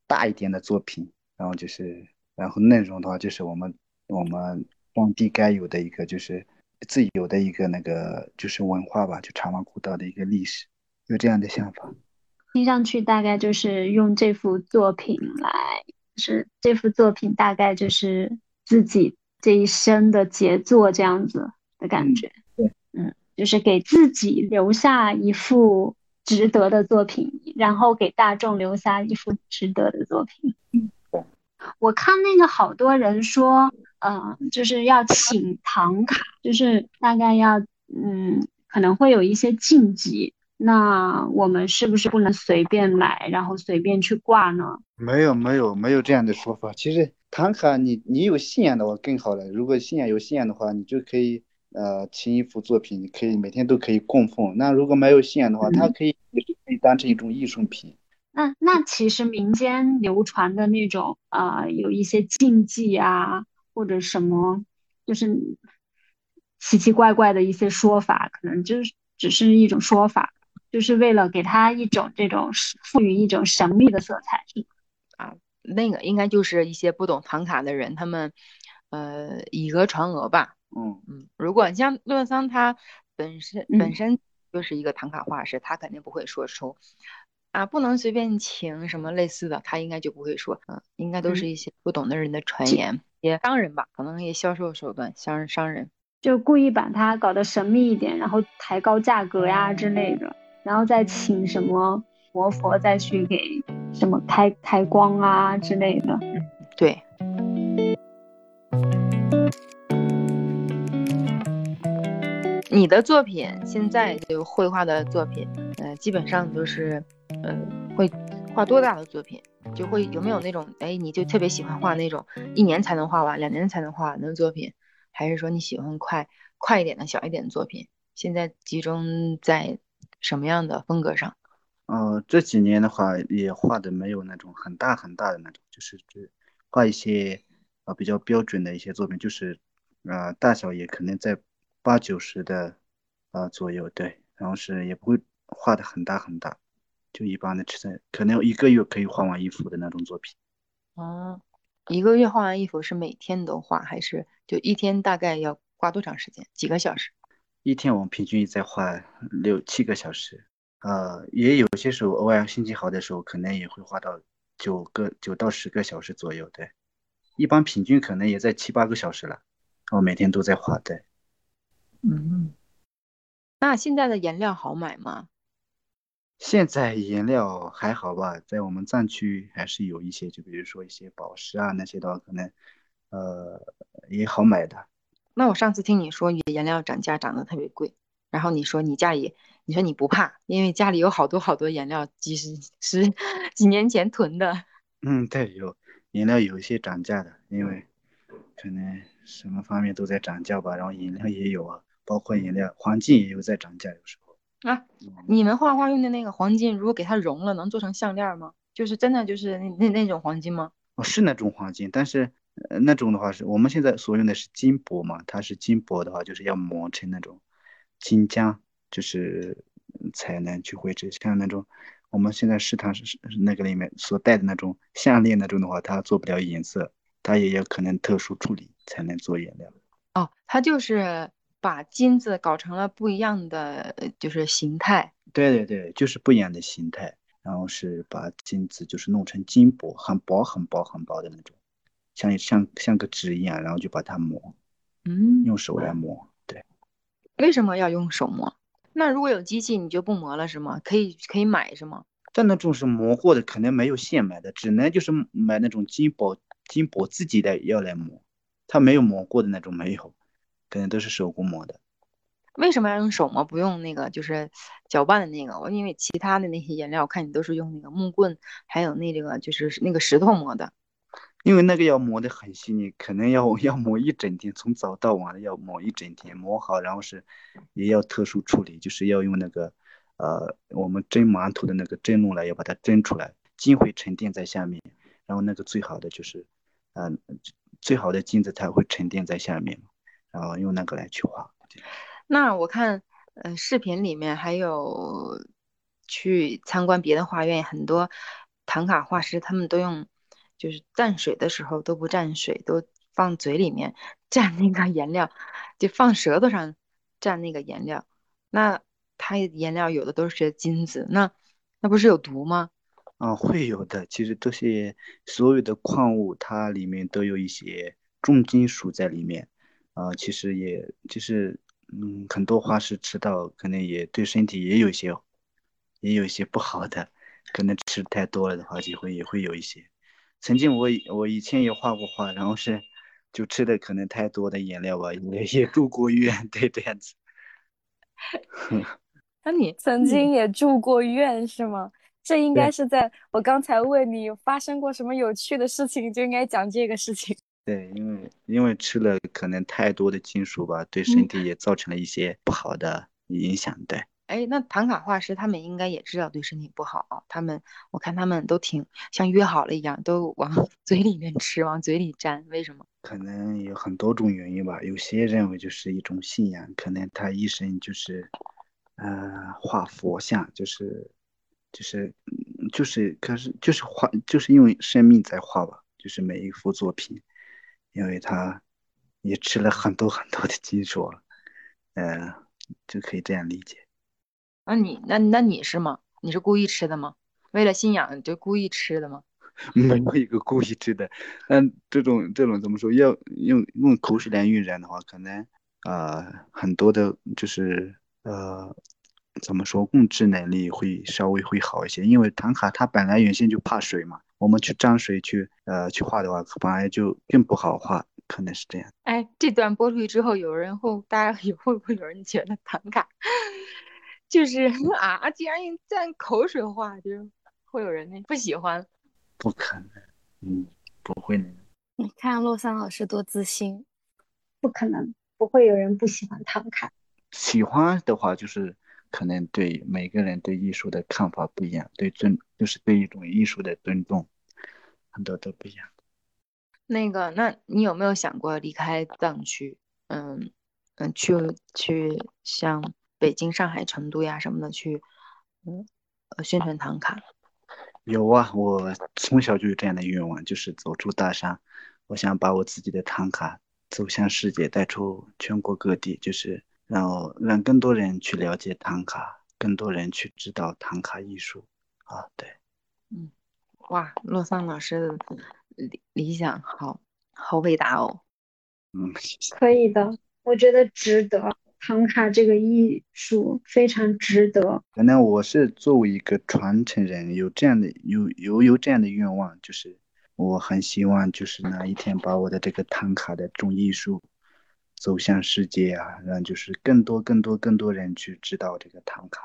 大一点的作品，然后就是，然后内容的话就是我们。我们当地该有的一个就是自有的一个那个就是文化吧，就茶马古道的一个历史，有这样的想法。听上去大概就是用这幅作品来，是这幅作品大概就是自己这一生的杰作这样子的感觉。对，嗯，就是给自己留下一幅值得的作品，然后给大众留下一幅值得的作品。嗯，我看那个好多人说。嗯，就是要请唐卡，就是大概要，嗯，可能会有一些禁忌。那我们是不是不能随便买，然后随便去挂呢？没有，没有，没有这样的说法。其实唐卡，你你有信仰的话更好了。如果信仰有信仰的话，你就可以呃请一幅作品，你可以每天都可以供奉。那如果没有信仰的话，它可以也是可以当成一种艺术品。那那其实民间流传的那种啊，有一些禁忌啊。或者什么，就是奇奇怪怪的一些说法，可能就是只是一种说法，就是为了给他一种这种赋予一种神秘的色彩，是啊，那个应该就是一些不懂唐卡的人，他们呃以讹传讹吧。嗯嗯，如果像洛桑他本身本身就是一个唐卡画师，他肯定不会说出。啊，不能随便请什么类似的，他应该就不会说，嗯，应该都是一些不懂的人的传言，也商人吧，可能也销售手段，商人商人。就故意把它搞得神秘一点，然后抬高价格呀之类的，然后再请什么活佛再去给什么开开光啊之类的。对。你的作品现在就绘画的作品，呃，基本上都是，呃，会画多大的作品？就会有没有那种，哎，你就特别喜欢画那种一年才能画完、两年才能画完的作品，还是说你喜欢快快一点的小一点的作品？现在集中在什么样的风格上？呃，这几年的话也画的没有那种很大很大的那种，就是只画一些啊比较标准的一些作品，就是啊大小也可能在。八九十的啊左右，对，然后是也不会画的很大很大，就一般的尺寸，可能一个月可以画完一幅的那种作品。啊，一个月画完一幅是每天都画，还是就一天大概要画多长时间？几个小时？一天我们平均在画六七个小时，呃，也有些时候偶尔心情好的时候，可能也会画到九个九到十个小时左右，对，一般平均可能也在七八个小时了，我每天都在画，对。嗯，那现在的颜料好买吗？现在颜料还好吧，在我们藏区还是有一些，就比如说一些宝石啊那些的话，可能呃也好买的。那我上次听你说你的颜料涨价涨得特别贵，然后你说你家里，你说你不怕，因为家里有好多好多颜料，几十十几年前囤的。嗯，对，有颜料有一些涨价的，因为可能什么方面都在涨价吧，然后颜料也有啊。包括颜料，黄金也有在涨价，有时候啊。你们画画用的那个黄金，如果给它熔了，能做成项链吗？就是真的就是那那那种黄金吗？哦，是那种黄金，但是呃那种的话是我们现在所用的是金箔嘛，它是金箔的话就是要磨成那种金浆，就是才能去绘制。像那种我们现在市场是那个里面所带的那种项链那种的话，它做不了颜色，它也有可能特殊处理才能做颜料。哦，它就是。把金子搞成了不一样的，就是形态。对对对，就是不一样的形态。然后是把金子就是弄成金箔，很薄很薄很薄的那种，像像像个纸一样，然后就把它磨。嗯，用手来磨。对。为什么要用手磨？那如果有机器，你就不磨了是吗？可以可以买是吗？但那种是磨过的，可能没有现买的，只能就是买那种金箔金箔自己的要来磨，它没有磨过的那种没有。可能都是手工磨的，为什么要用手磨，不用那个就是搅拌的那个？我因为其他的那些颜料，我看你都是用那个木棍，还有那个就是那个石头磨的。因为那个要磨得很细腻，可能要 要磨一整天，从早到晚的要磨一整天，磨好，然后是也要特殊处理，就是要用那个呃我们蒸馒头的那个蒸笼来，要把它蒸出来，金会沉淀在下面，然后那个最好的就是嗯最好的金子才会沉淀在下面。然后用那个来去画。那我看，呃，视频里面还有去参观别的画院，很多唐卡画师他们都用，就是蘸水的时候都不蘸水，都放嘴里面蘸那个颜料，就放舌头上蘸那个颜料。那它颜料有的都是金子，那那不是有毒吗？啊，会有的。其实这些所有的矿物，它里面都有一些重金属在里面。啊，其实也就是，嗯，很多花是吃到可能也对身体也有一些，也有一些不好的，可能吃太多了的话就会也会有一些。曾经我我以前也画过画，然后是就吃的可能太多的颜料吧，也也住过院，对这样子。那你曾经也住过院是吗？这应该是在我刚才问你发生过什么有趣的事情，就应该讲这个事情。对，因为因为吃了可能太多的金属吧，对身体也造成了一些不好的影响。对，哎，那唐卡画师他们应该也知道对身体不好，他们我看他们都挺像约好了一样，都往 嘴里面吃，往嘴里粘，为什么？可能有很多种原因吧，有些认为就是一种信仰，可能他一生就是，呃，画佛像，就是，就是，就是，可是就是画，就是用生命在画吧，就是每一幅作品。因为他也吃了很多很多的金属，呃，就可以这样理解。那你那那你是吗？你是故意吃的吗？为了信仰就故意吃的吗？没有一个故意吃的。嗯，这种这种怎么说？要用用口水来晕染的话，可能呃很多的，就是呃怎么说控制能力会稍微会好一些，因为唐卡它本来原先就怕水嘛，我们去沾水去呃去画的话，本来就更不好画，可能是这样。哎，这段播出去之后，有人会，大家有会不会有人觉得唐卡 就是啊，竟然用蘸口水画，就是会有人那不喜欢。不可能，嗯，不会的。你看洛桑老师多自信，不可能，不会有人不喜欢唐卡。喜欢的话，就是可能对每个人对艺术的看法不一样，对尊就是对一种艺术的尊重，很多都不一样。那个，那你有没有想过离开藏区？嗯嗯，去去像北京、上海、成都呀什么的去，嗯呃宣传唐卡。有啊，我从小就有这样的愿望，就是走出大山，我想把我自己的唐卡走向世界，带出全国各地，就是让让更多人去了解唐卡，更多人去知道唐卡艺术啊。对，嗯，哇，洛桑老师的理理想好好伟大哦。嗯，可以的，我觉得值得。唐卡这个艺术非常值得。可能我是作为一个传承人，有这样的有有有这样的愿望，就是我很希望就是哪一天把我的这个唐卡的这种艺术走向世界啊，让就是更多更多更多人去知道这个唐卡。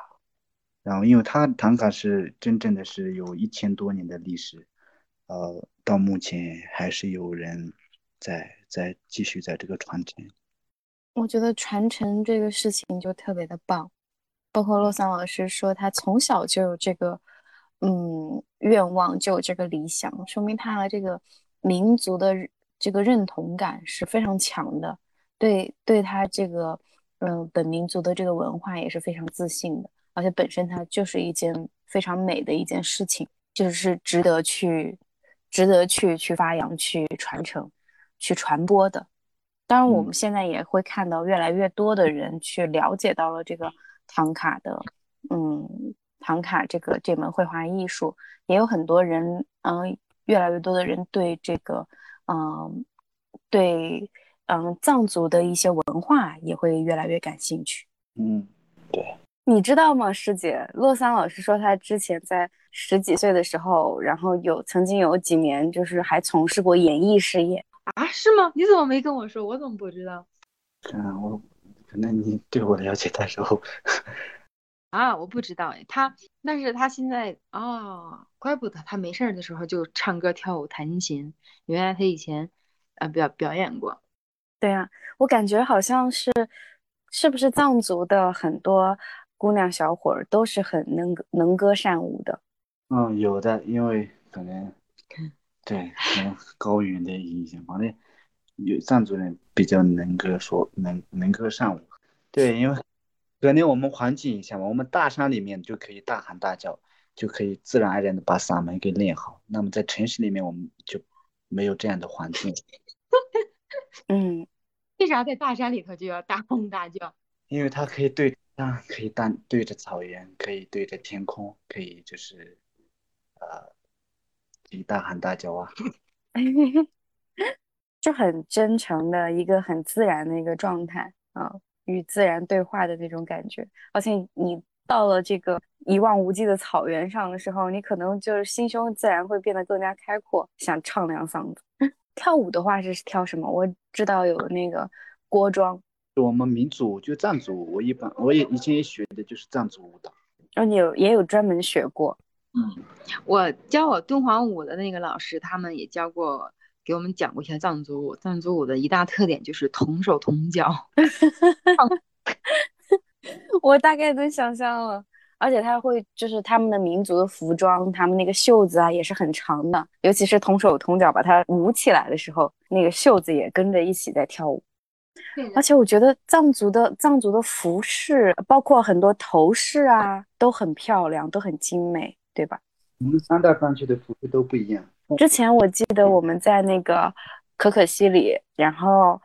然后，因为它唐卡是真正的是有一千多年的历史，呃，到目前还是有人在在继续在这个传承。我觉得传承这个事情就特别的棒，包括洛桑老师说他从小就有这个，嗯，愿望就有这个理想，说明他的这个民族的这个认同感是非常强的，对对他这个，嗯，本民族的这个文化也是非常自信的，而且本身它就是一件非常美的一件事情，就是值得去，值得去去发扬、去传承、去传播的。当然，我们现在也会看到越来越多的人去了解到了这个唐卡的，嗯，唐卡这个这门绘画艺术，也有很多人，嗯，越来越多的人对这个，嗯，对，嗯，藏族的一些文化也会越来越感兴趣。嗯，对。你知道吗，师姐？洛桑老师说他之前在十几岁的时候，然后有曾经有几年就是还从事过演艺事业。啊，是吗？你怎么没跟我说？我怎么不知道？嗯，我可能你对我了解太少。啊，我不知道哎，他，但是他现在哦，怪不得他没事儿的时候就唱歌、跳舞、弹琴。原来他以前呃表表演过。对啊，我感觉好像是，是不是藏族的很多姑娘小伙儿都是很能能歌善舞的？嗯，有的，因为可能。对，可能高原的影响，反正有藏族人比较能歌说能能歌善舞。对，因为可能我们环境影响嘛，我们大山里面就可以大喊大叫，就可以自然而然的把嗓门给练好。那么在城市里面，我们就没有这样的环境。嗯，为啥在大山里头就要大吼大叫？因为它可以对啊，可以大对着草原，可以对着天空，可以就是呃。以大喊大叫啊，就很真诚的一个很自然的一个状态啊，与自然对话的那种感觉。而且你到了这个一望无际的草原上的时候，你可能就是心胸自然会变得更加开阔，想唱两嗓子。跳舞的话是跳什么？我知道有那个锅庄。我们民族就藏族，我一般我也以前也学的就是藏族舞蹈。哦，你有也有专门学过。嗯，我教我敦煌舞的那个老师，他们也教过，给我们讲过一些藏族舞。藏族舞的一大特点就是同手同脚。我大概能想象了，而且他会就是他们的民族的服装，他们那个袖子啊也是很长的，尤其是同手同脚把它舞起来的时候，那个袖子也跟着一起在跳舞。而且我觉得藏族的藏族的服饰，包括很多头饰啊，都很漂亮，都很精美。对吧？我们三大藏区的服饰都不一样。之前我记得我们在那个可可西里，然后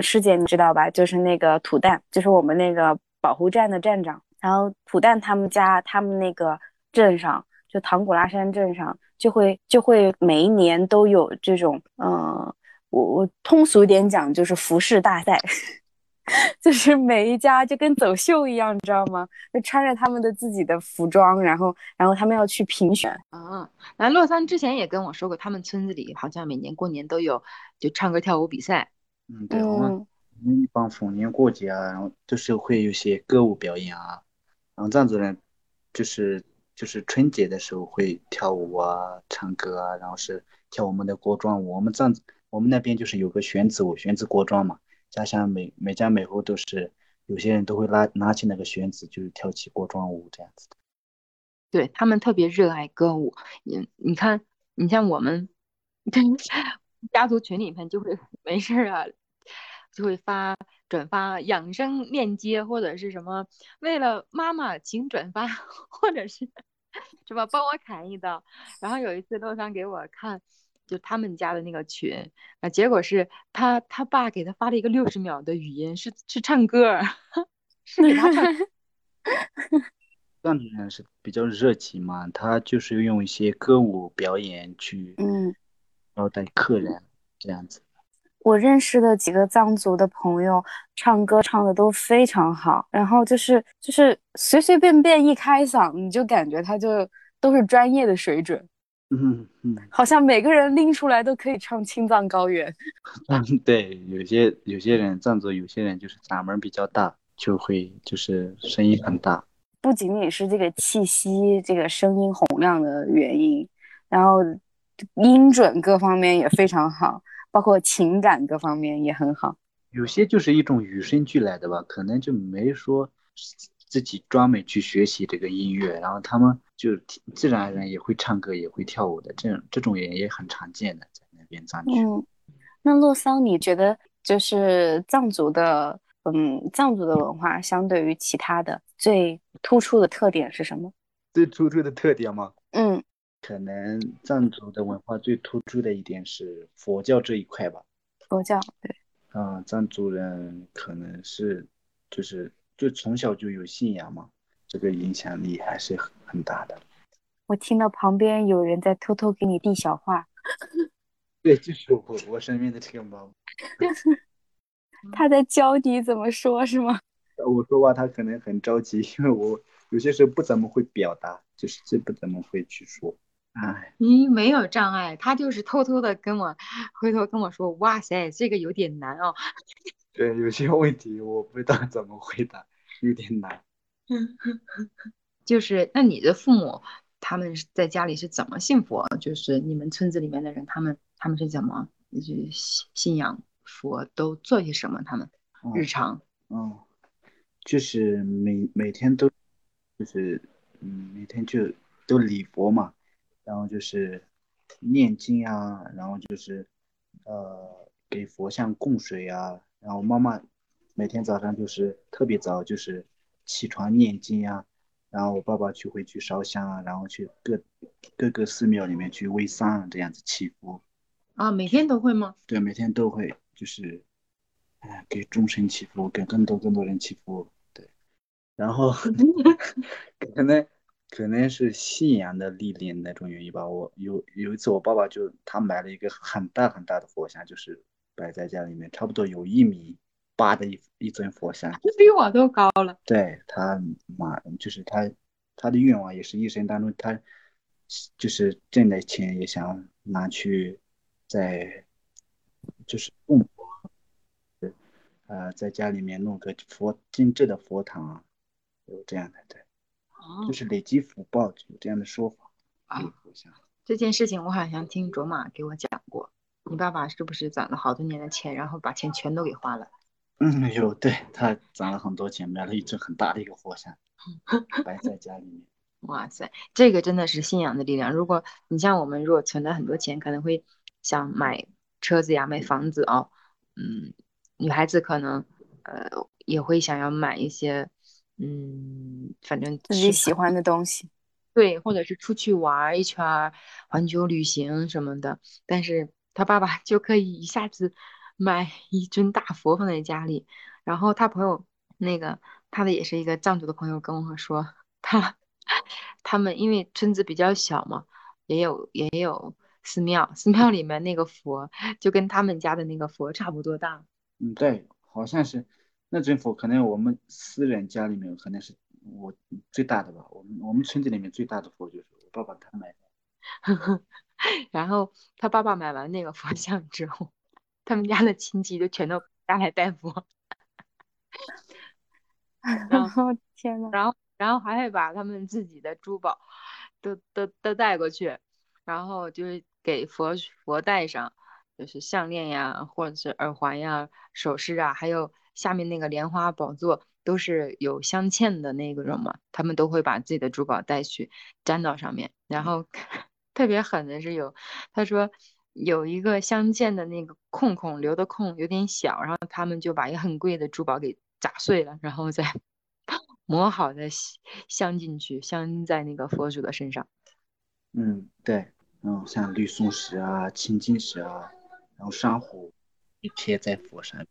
师姐你知道吧？就是那个土蛋，就是我们那个保护站的站长。然后土蛋他们家，他们那个镇上，就唐古拉山镇上，就会就会每一年都有这种，嗯，我我通俗一点讲，就是服饰大赛。就是每一家就跟走秀一样，你知道吗？就穿着他们的自己的服装，然后然后他们要去评选。啊，那洛桑之前也跟我说过，他们村子里好像每年过年都有就唱歌跳舞比赛。嗯，对，我们嗯我们一般逢年过节啊，然后都是会有些歌舞表演啊，然后藏族人就是就是春节的时候会跳舞啊、唱歌啊，然后是跳我们的国庄舞。我们藏我们那边就是有个玄子舞，玄子国庄嘛，家乡每每家每户都是有些人都会拉拿起那个玄子，就是跳起国庄舞这样子的。对，他们特别热爱歌舞。你你看，你像我们 家族群里面就会没事啊，就会发转发养生链接或者是什么，为了妈妈请转发，或者是什么帮我砍一刀。然后有一次洛桑给我看，就他们家的那个群，啊，结果是他他爸给他发了一个六十秒的语音，是是唱歌儿，是给他唱。藏族人是比较热情嘛，他就是用一些歌舞表演去嗯，招待客人这样子。我认识的几个藏族的朋友，唱歌唱的都非常好，然后就是就是随随便便一开嗓，你就感觉他就都是专业的水准，嗯嗯。好像每个人拎出来都可以唱《青藏高原》。嗯，对，有些有些人藏族，有些人就是嗓门比较大，就会就是声音很大。不仅仅是这个气息、这个声音洪亮的原因，然后音准各方面也非常好，包括情感各方面也很好。有些就是一种与生俱来的吧，可能就没说自己专门去学习这个音乐，然后他们就自然而然也会唱歌，也会跳舞的，这种这种也也很常见的，在那边藏区。嗯，那洛桑，你觉得就是藏族的，嗯，藏族的文化相对于其他的最突出的特点是什么？最突出的特点吗，嗯可能藏族的文化最突出的一点是佛教这一块吧。佛教，对，啊，藏族人可能是就是就从小就有信仰嘛，这个影响力还是很很大的。我听到旁边有人在偷偷给你递小话，对，就是我我身边的这个猫，他在教你怎么说，是吗？我说话他可能很着急，因为我有些时候不怎么会表达，就是这不怎么会去说。哎，你没有障碍，他就是偷偷的跟我，回头跟我说，哇塞，这个有点难哦。对，有些问题我不知道怎么回答，有点难。就是那你的父母他们是在家里是怎么信佛？就是你们村子里面的人，他们他们是怎么就是信信仰佛，都做些什么？他们嗯日常嗯，就是每每天都，就是嗯，每天就都礼佛嘛，然后就是念经啊，然后就是呃给佛像供水啊，然后妈妈每天早上就是特别早，就是起床念经啊，然后我爸爸就会去烧香啊，然后去各各个寺庙里面去为丧啊这样子祈福，啊，每天都会吗？对，每天都会就是，哎，给众生祈福，给更多更多人祈福，对，然后 可能可能是信仰的力量那种原因吧。我有有一次，我爸爸就他买了一个很大很大的佛像，就是摆在家里面，差不多有一米八的一一尊佛像。这比我都高了。对他妈，就是他他的愿望也是一生当中他就是挣的钱也想拿去在就是供佛，呃，在家里面弄个佛精致的佛堂啊，有这样的，对，哦就是累积福报，有这样的说法。啊这件事情我好像听卓玛给我讲过，你爸爸是不是攒了好多年的钱，然后把钱全都给花了？嗯，有，对，他攒了很多钱，买了一只很大的一个佛像，摆在家里面。哇塞，这个真的是信仰的力量。如果你像我们，如果存了很多钱，可能会想买车子呀、买房子哦。嗯，女孩子可能呃也会想要买一些，嗯，反正自己喜欢的东西。对，或者是出去玩一圈，环球旅行什么的。但是他爸爸就可以一下子买 一尊大佛放在家里。然后他朋友那个他的也是一个藏族的朋友跟我说，他 他们因为村子比较小嘛，也有也有寺庙，寺庙里面那个佛就跟他们家的那个佛差不多大。嗯，对，好像是那尊佛可能我们私人家里面可能是我最大的吧，我们我们村子里面最大的佛就是我爸爸他买的。然后他爸爸买完那个佛像之后，他们家的亲戚就全都家来拜佛，然后天呐，然后然后还会把他们自己的珠宝都都都带过去，然后就是给佛佛戴上，就是项链呀，或者是耳环呀、首饰啊，还有下面那个莲花宝座都是有镶嵌的那个种嘛，他们都会把自己的珠宝带去粘到上面，然后 特别狠的是有，他说有一个镶嵌的那个空空留的空有点小，然后他们就把一个很贵的珠宝给砸碎了，然后再 磨好的镶进去，镶在那个佛祖的身上。嗯，对，嗯，像绿松石啊、青金石啊，然后珊瑚贴在佛上。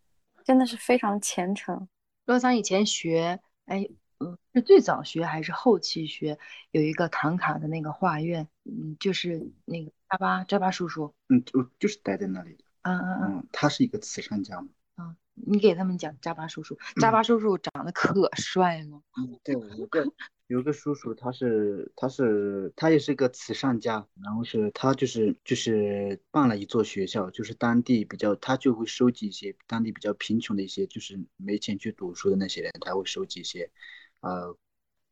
真的是非常虔诚。洛桑以前学，哎，嗯，是最早学还是后期学？有一个唐卡的那个画院，嗯，就是那个扎巴扎巴叔叔，嗯，就就是待在那里的。嗯嗯嗯，嗯，他是一个慈善家嘛。嗯，你给他们讲扎巴叔叔，扎巴叔叔长得可帅了。嗯，对，有个有个叔叔，他是他是他也是个慈善家，然后是他就是就是办了一座学校，就是当地比较他就会收集一些当地比较贫穷的一些就是没钱去读书的那些人，他会收集一些呃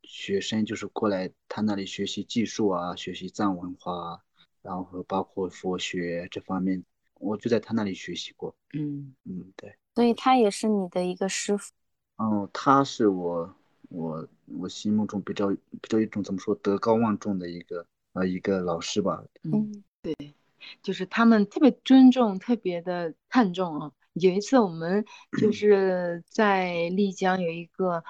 学生就是过来他那里学习技术啊，学习藏文化啊，然后包括佛学这方面，我就在他那里学习过。嗯嗯，对。所以他也是你的一个师傅。哦，他是我我我心目中比较比较一种怎么说德高望重的一个呃一个老师吧。嗯，对，就是他们特别尊重，特别的看重啊。有一次我们就 是在丽江有一个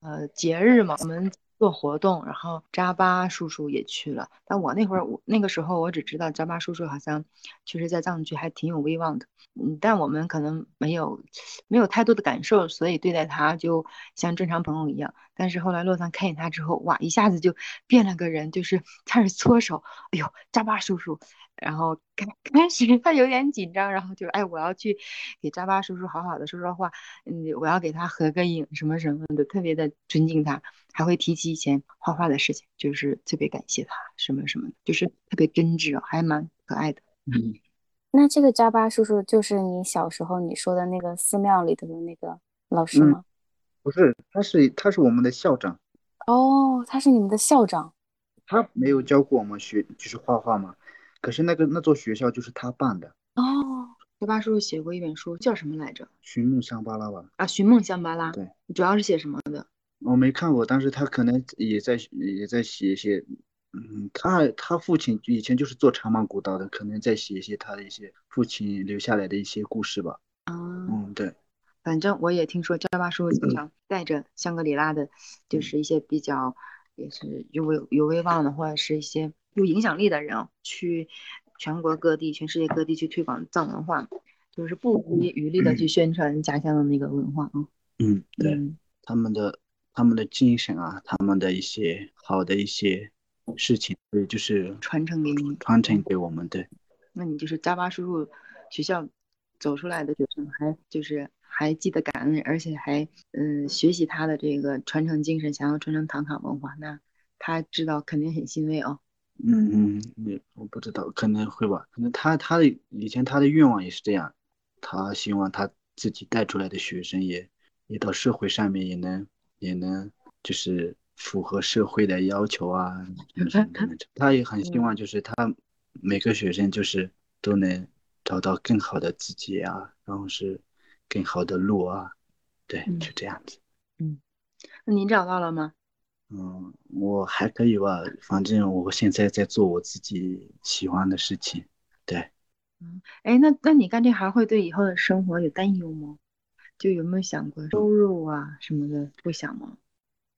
呃节日嘛，我们做活动，然后扎巴叔叔也去了。但我那会儿我那个时候我只知道扎巴叔叔好像确实在藏区还挺有威望的，嗯，但我们可能没有没有太多的感受，所以对待他就像正常朋友一样。但是后来洛桑看见他之后，哇，一下子就变了个人，就是 开始搓手，哎呦，扎巴叔叔。然后开 开始他有点紧张，然后就哎，我要去给扎巴叔叔好好的说说话，嗯，我要给他合个影什么什么的，特别的尊敬他，还会提起以前画画的事情，就是特别感谢他什么什么的，就是特别真挚，还蛮可爱的。嗯，那这个扎巴叔叔就是你小时候你说的那个寺庙里头的那个老师吗？不是，他是他是我们的校长，哦，他是你们的校长。他没有教过我们学就是画画嘛，可是那个那座学校就是他办的，哦，扎巴叔叔写过一本书，叫什么来着？寻梦香巴拉吧。啊，《寻梦香巴拉》。对，主要是写什么的？我没看过，但是他可能也在也在写一些，嗯，他他父亲以前就是做长芒古道的，可能在写一些他的一些父亲留下来的一些故事吧。啊，嗯，对，反正我也听说扎巴叔叔经常带着香格里拉的，就是一些比较也是有威有威望的，或者是一些有影响力的人啊去全国各地、全世界各地去推广藏文化，就是不遗余力的去宣传家乡的那个文化啊。嗯，对，嗯。他们的他们的精神啊，他们的一些好的一些事情，对，就是传承给你。传承给我们，对，那你就是扎巴叔叔学校走出来的学生，还就是还记得感恩，而且还嗯学习他的这个传承精神，想要传承唐卡文化，那他知道肯定很欣慰哦。嗯嗯，也我不知道，可能会吧，可能他他的以前他的愿望也是这样，他希望他自己带出来的学生也也到社会上面也能也能就是符合社会的要求啊什么什么的，他也很希望就是他每个学生就是都能找到更好的自己啊，然后是更好的路啊，对，嗯就这样子。那您找到了吗？嗯，我还可以吧，反正我现在在做我自己喜欢的事情。对，嗯哎，那那你干这行会对以后的生活有担忧吗？就有没有想过收入啊什么的，会想吗？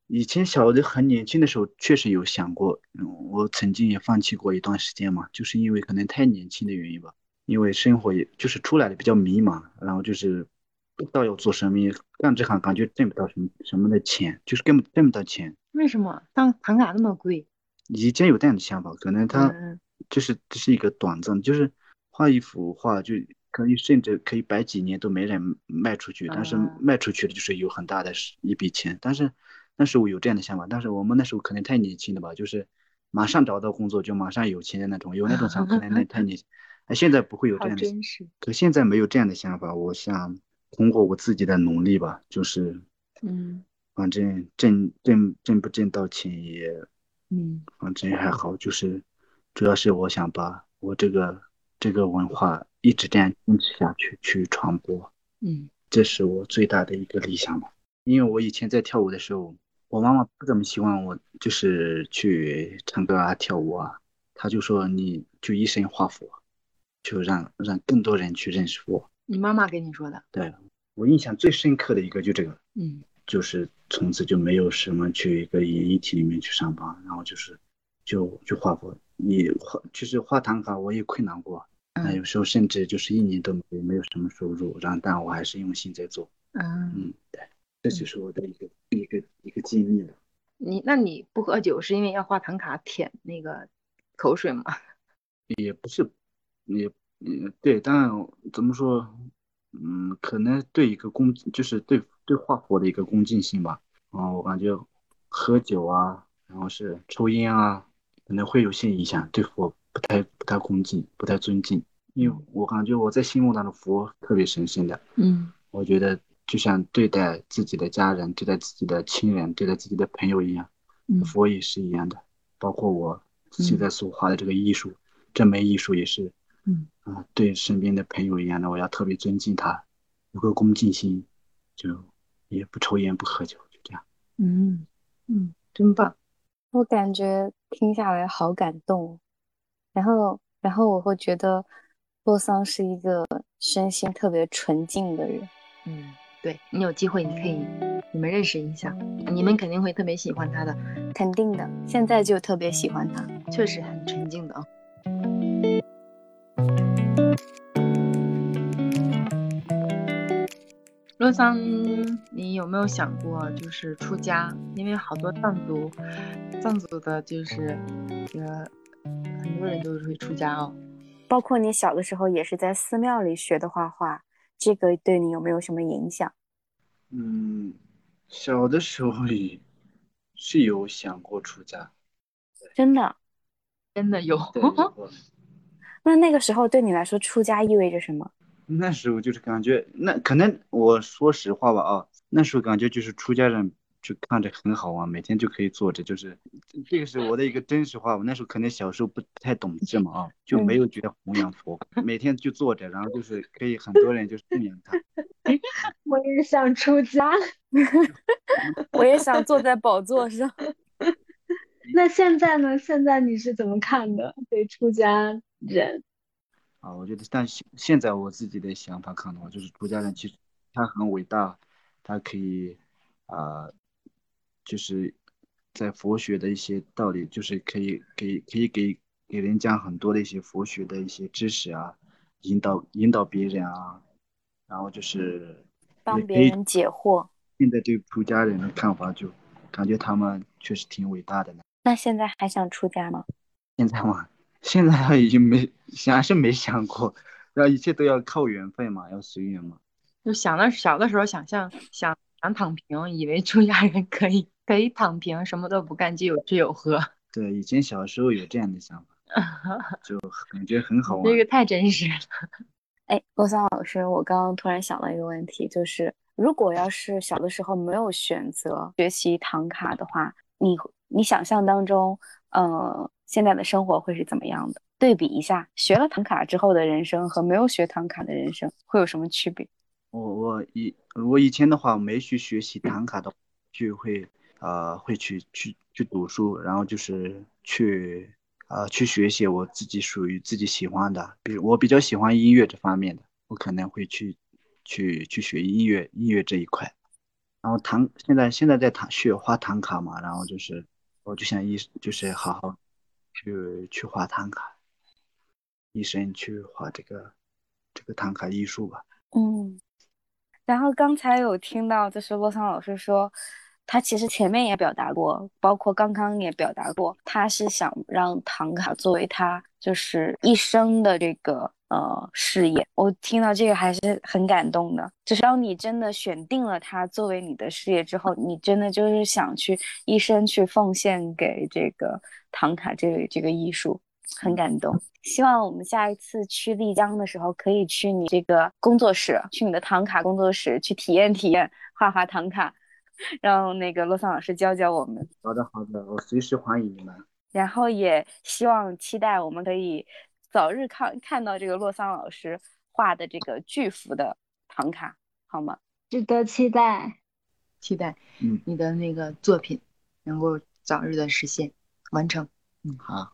以前小的很年轻的时候，确实有想过，嗯，我曾经也放弃过一段时间嘛，就是因为可能太年轻的原因吧，因为生活也就是出来的比较迷茫，然后就是不知道要做什么，干这行感觉挣不到什么什么的钱，就是根本挣不到钱。为什么当唐卡那么贵？以前有这样的想法，可能他嗯就是这是一个短暂，就是画一幅画就可以甚至可以摆几年都没人卖出去，但是啊卖出去的就是有很大的一笔钱。但是那时候有这样的想法，但是我们那时候可能太年轻了吧，就是马上找到工作就马上有钱的那种，有那种想法可能那 太年轻。哎，现在不会有这样的。可现在没有这样的想法。我想通过我自己的努力吧，就是嗯反正挣挣挣不挣到钱也嗯反正还好，就是主要是我想把我这个这个文化一直这样坚持下去，去传播，嗯这是我最大的一个理想吧。因为我以前在跳舞的时候，我妈妈不怎么希望我就是去唱歌啊、跳舞啊，她就说你就一身画佛，就让让更多人去认识我。你妈妈跟你说的。对我印象最深刻的一个就这个，嗯就是从此就没有什么去一个演艺体里面去上班，然后就是就就画过，你画就是画唐卡我也困难过，那有嗯时候甚至就是一年都没没有什么收入，然后但我还是用心在做，嗯，嗯，对，这就是我的一个一个一个经历了。你那你不喝酒是因为要画唐卡舔那个口水吗？也不是，也也对，但怎么说，嗯，可能对一个恭，就是对对画佛的一个恭敬心吧。啊，我感觉喝酒啊，然后是抽烟啊，可能会有些影响，对佛不太不太恭敬，不太尊敬。因为我感觉我在心目当中佛特别神圣的，嗯我觉得就像对待自己的家人、对待自己的亲人、对待自己的朋友一样。嗯佛也是一样的，包括我现在所画的这个艺术，这门艺术也是，嗯啊、对身边的朋友一样的，我要特别尊敬他，有个恭敬心，就也不抽烟不喝酒，就这样。嗯嗯，真棒。我感觉听下来好感动，然后，然后我会觉得洛桑是一个身心特别纯净的人。嗯，对你有机会你可以你们认识一下，你们肯定会特别喜欢他的，肯定的，现在就特别喜欢他。确实很纯净的啊。洛桑，你有没有想过就是出家？因为好多藏族，藏族的就是，呃，很多人都是会出家哦。包括你小的时候也是在寺庙里学的画画，这个对你有没有什么影响？嗯，小的时候也是有想过出家，真的？真的有，对，那那个时候对你来说，出家意味着什么？那时候就是感觉，那可能我说实话吧啊，那时候感觉就是出家人就看着很好玩，每天就可以坐着，就是这个是我的一个真实话。我那时候可能小时候不太懂事嘛啊，就没有觉得弘扬佛，每天就坐着，然后就是可以很多人就是供养他。我也想出家。我也想坐在宝座上。那现在呢？现在你是怎么看的？对出家人？啊，我觉得，但现现在我自己的想法看的话，就是出家人其实他很伟大，他可以啊、就是在佛学的一些道理，就是可以给可以给给人讲很多的一些佛学的一些知识啊，引导引导别人啊，然后就是帮别人解惑。现在对出家人的看法，就感觉他们确实挺伟大的呢。那现在还想出家吗？现在嘛，现在已经没想是没想过，然后一切都要靠缘分嘛，要随缘嘛。就想的小的时候想象想想躺平，以为出家人可以可以躺平，什么都不干，就有吃有喝。对，以前小时候有这样的想法，就感觉很好玩。这个太真实了。哎，洛桑老师，我刚刚突然想到一个问题，就是如果要是小的时候没有选择学习唐卡的话，你你想象当中，呃，现在的生活会是怎么样的？对比一下，学了唐卡之后的人生和没有学唐卡的人生会有什么区别？我我以我以前的话没去学习唐卡的，就会呃会去去去读书，然后就是去呃去学习我自己属于自己喜欢的，比如我比较喜欢音乐这方面的，我可能会去去去学音乐音乐这一块。然后唐现在现在在唐学画唐卡嘛，然后就是我就想一就是好好去去画唐卡，一生去画这个这个唐卡艺术吧。嗯，然后刚才有听到，就是洛桑老师说，他其实前面也表达过，包括刚刚也表达过，他是想让唐卡作为他就是一生的这个呃事业。我听到这个还是很感动的。就是当你真的选定了它作为你的事业之后，你真的就是想去一生去奉献给这个唐卡这个这个艺术，很感动。希望我们下一次去丽江的时候，可以去你这个工作室，去你的唐卡工作室去体验体验画画唐卡，让那个洛桑老师教教我们。好的好的，我随时欢迎你们。然后也希望期待我们可以早日看看到这个洛桑老师画的这个巨幅的唐卡，好吗？值得期待。期待嗯你的那个作品能够早日的实现完成。嗯好，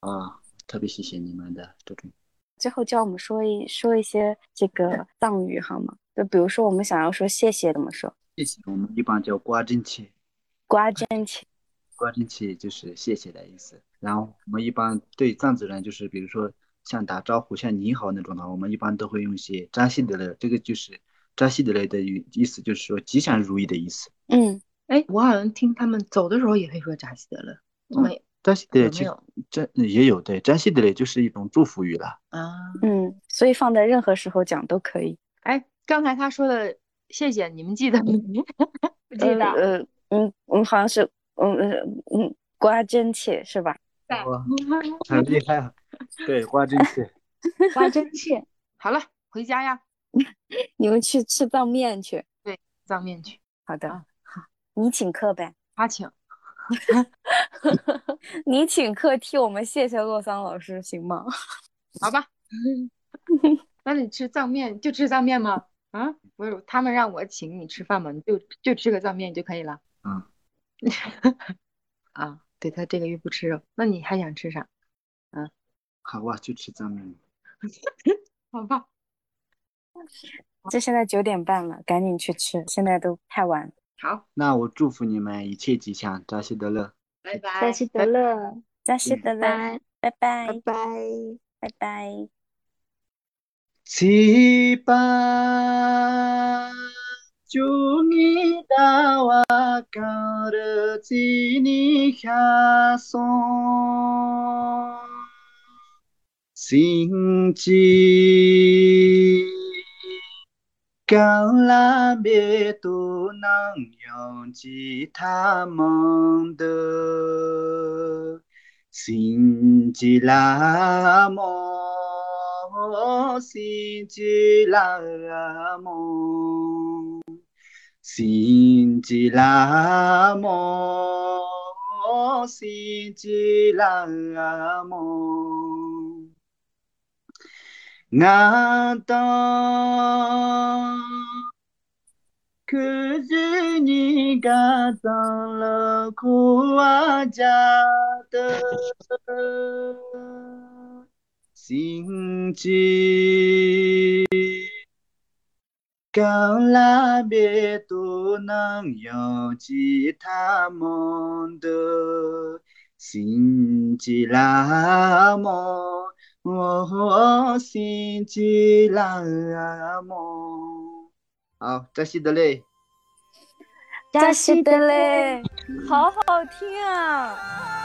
啊，特别谢谢你们的这种。最后教我们说一说一些这个藏语好吗？就比如说我们想要说谢谢怎么说？谢谢，我们一般叫瓜真切，瓜真切，瓜真切就是谢谢的意思。然后我们一般对藏族人就是比如说像打招呼，像你好那种的，我们一般都会用一些扎西德勒，这个就是扎西德勒的语意思，就是说吉祥如意的意思。嗯，哎，我好像听他们走的时候也会说扎西德勒，嗯没扎西德勒其实有没有这也有对，扎西德勒就是一种祝福语了。啊？嗯，所以放在任何时候讲都可以。哎，刚才他说的谢谢，你们记得吗？不记得。呃，呃嗯嗯，好像是嗯嗯嗯，瓜真切是吧？哇，很厉害啊！对，瓜真切。哇，真切。好了，回家呀，你们去吃藏面去。对藏面去，好的，啊好，你请客呗，他请。你请客替我们谢谢洛桑老师行吗？好吧，那你吃藏面就吃藏面吗？啊，不是，他们让我请你吃饭嘛，你就就吃个藏面就可以了。啊，啊，对他这个月不吃肉，那你还想吃啥？好啊，就吃藏面。好吧，这现在九点半了，赶紧去吃，现在都太晚了。好，那我祝福你们一切吉祥，扎西德勒。拜拜，扎西德勒，扎西德勒，拜拜拜拜拜。拜拜。Sipa jungi dawa kar khason Singchi cao la bê tu năng yong chi tha mong de xin chi la mo xin chi la mo 心之蓝，梦，心之蓝，梦，难道就是你给上了苦阿家的心机？根拉梅朵能有吉他蒙的新吉拉蒙哦豁吉拉拉好扎西德勒扎西德勒好好听啊。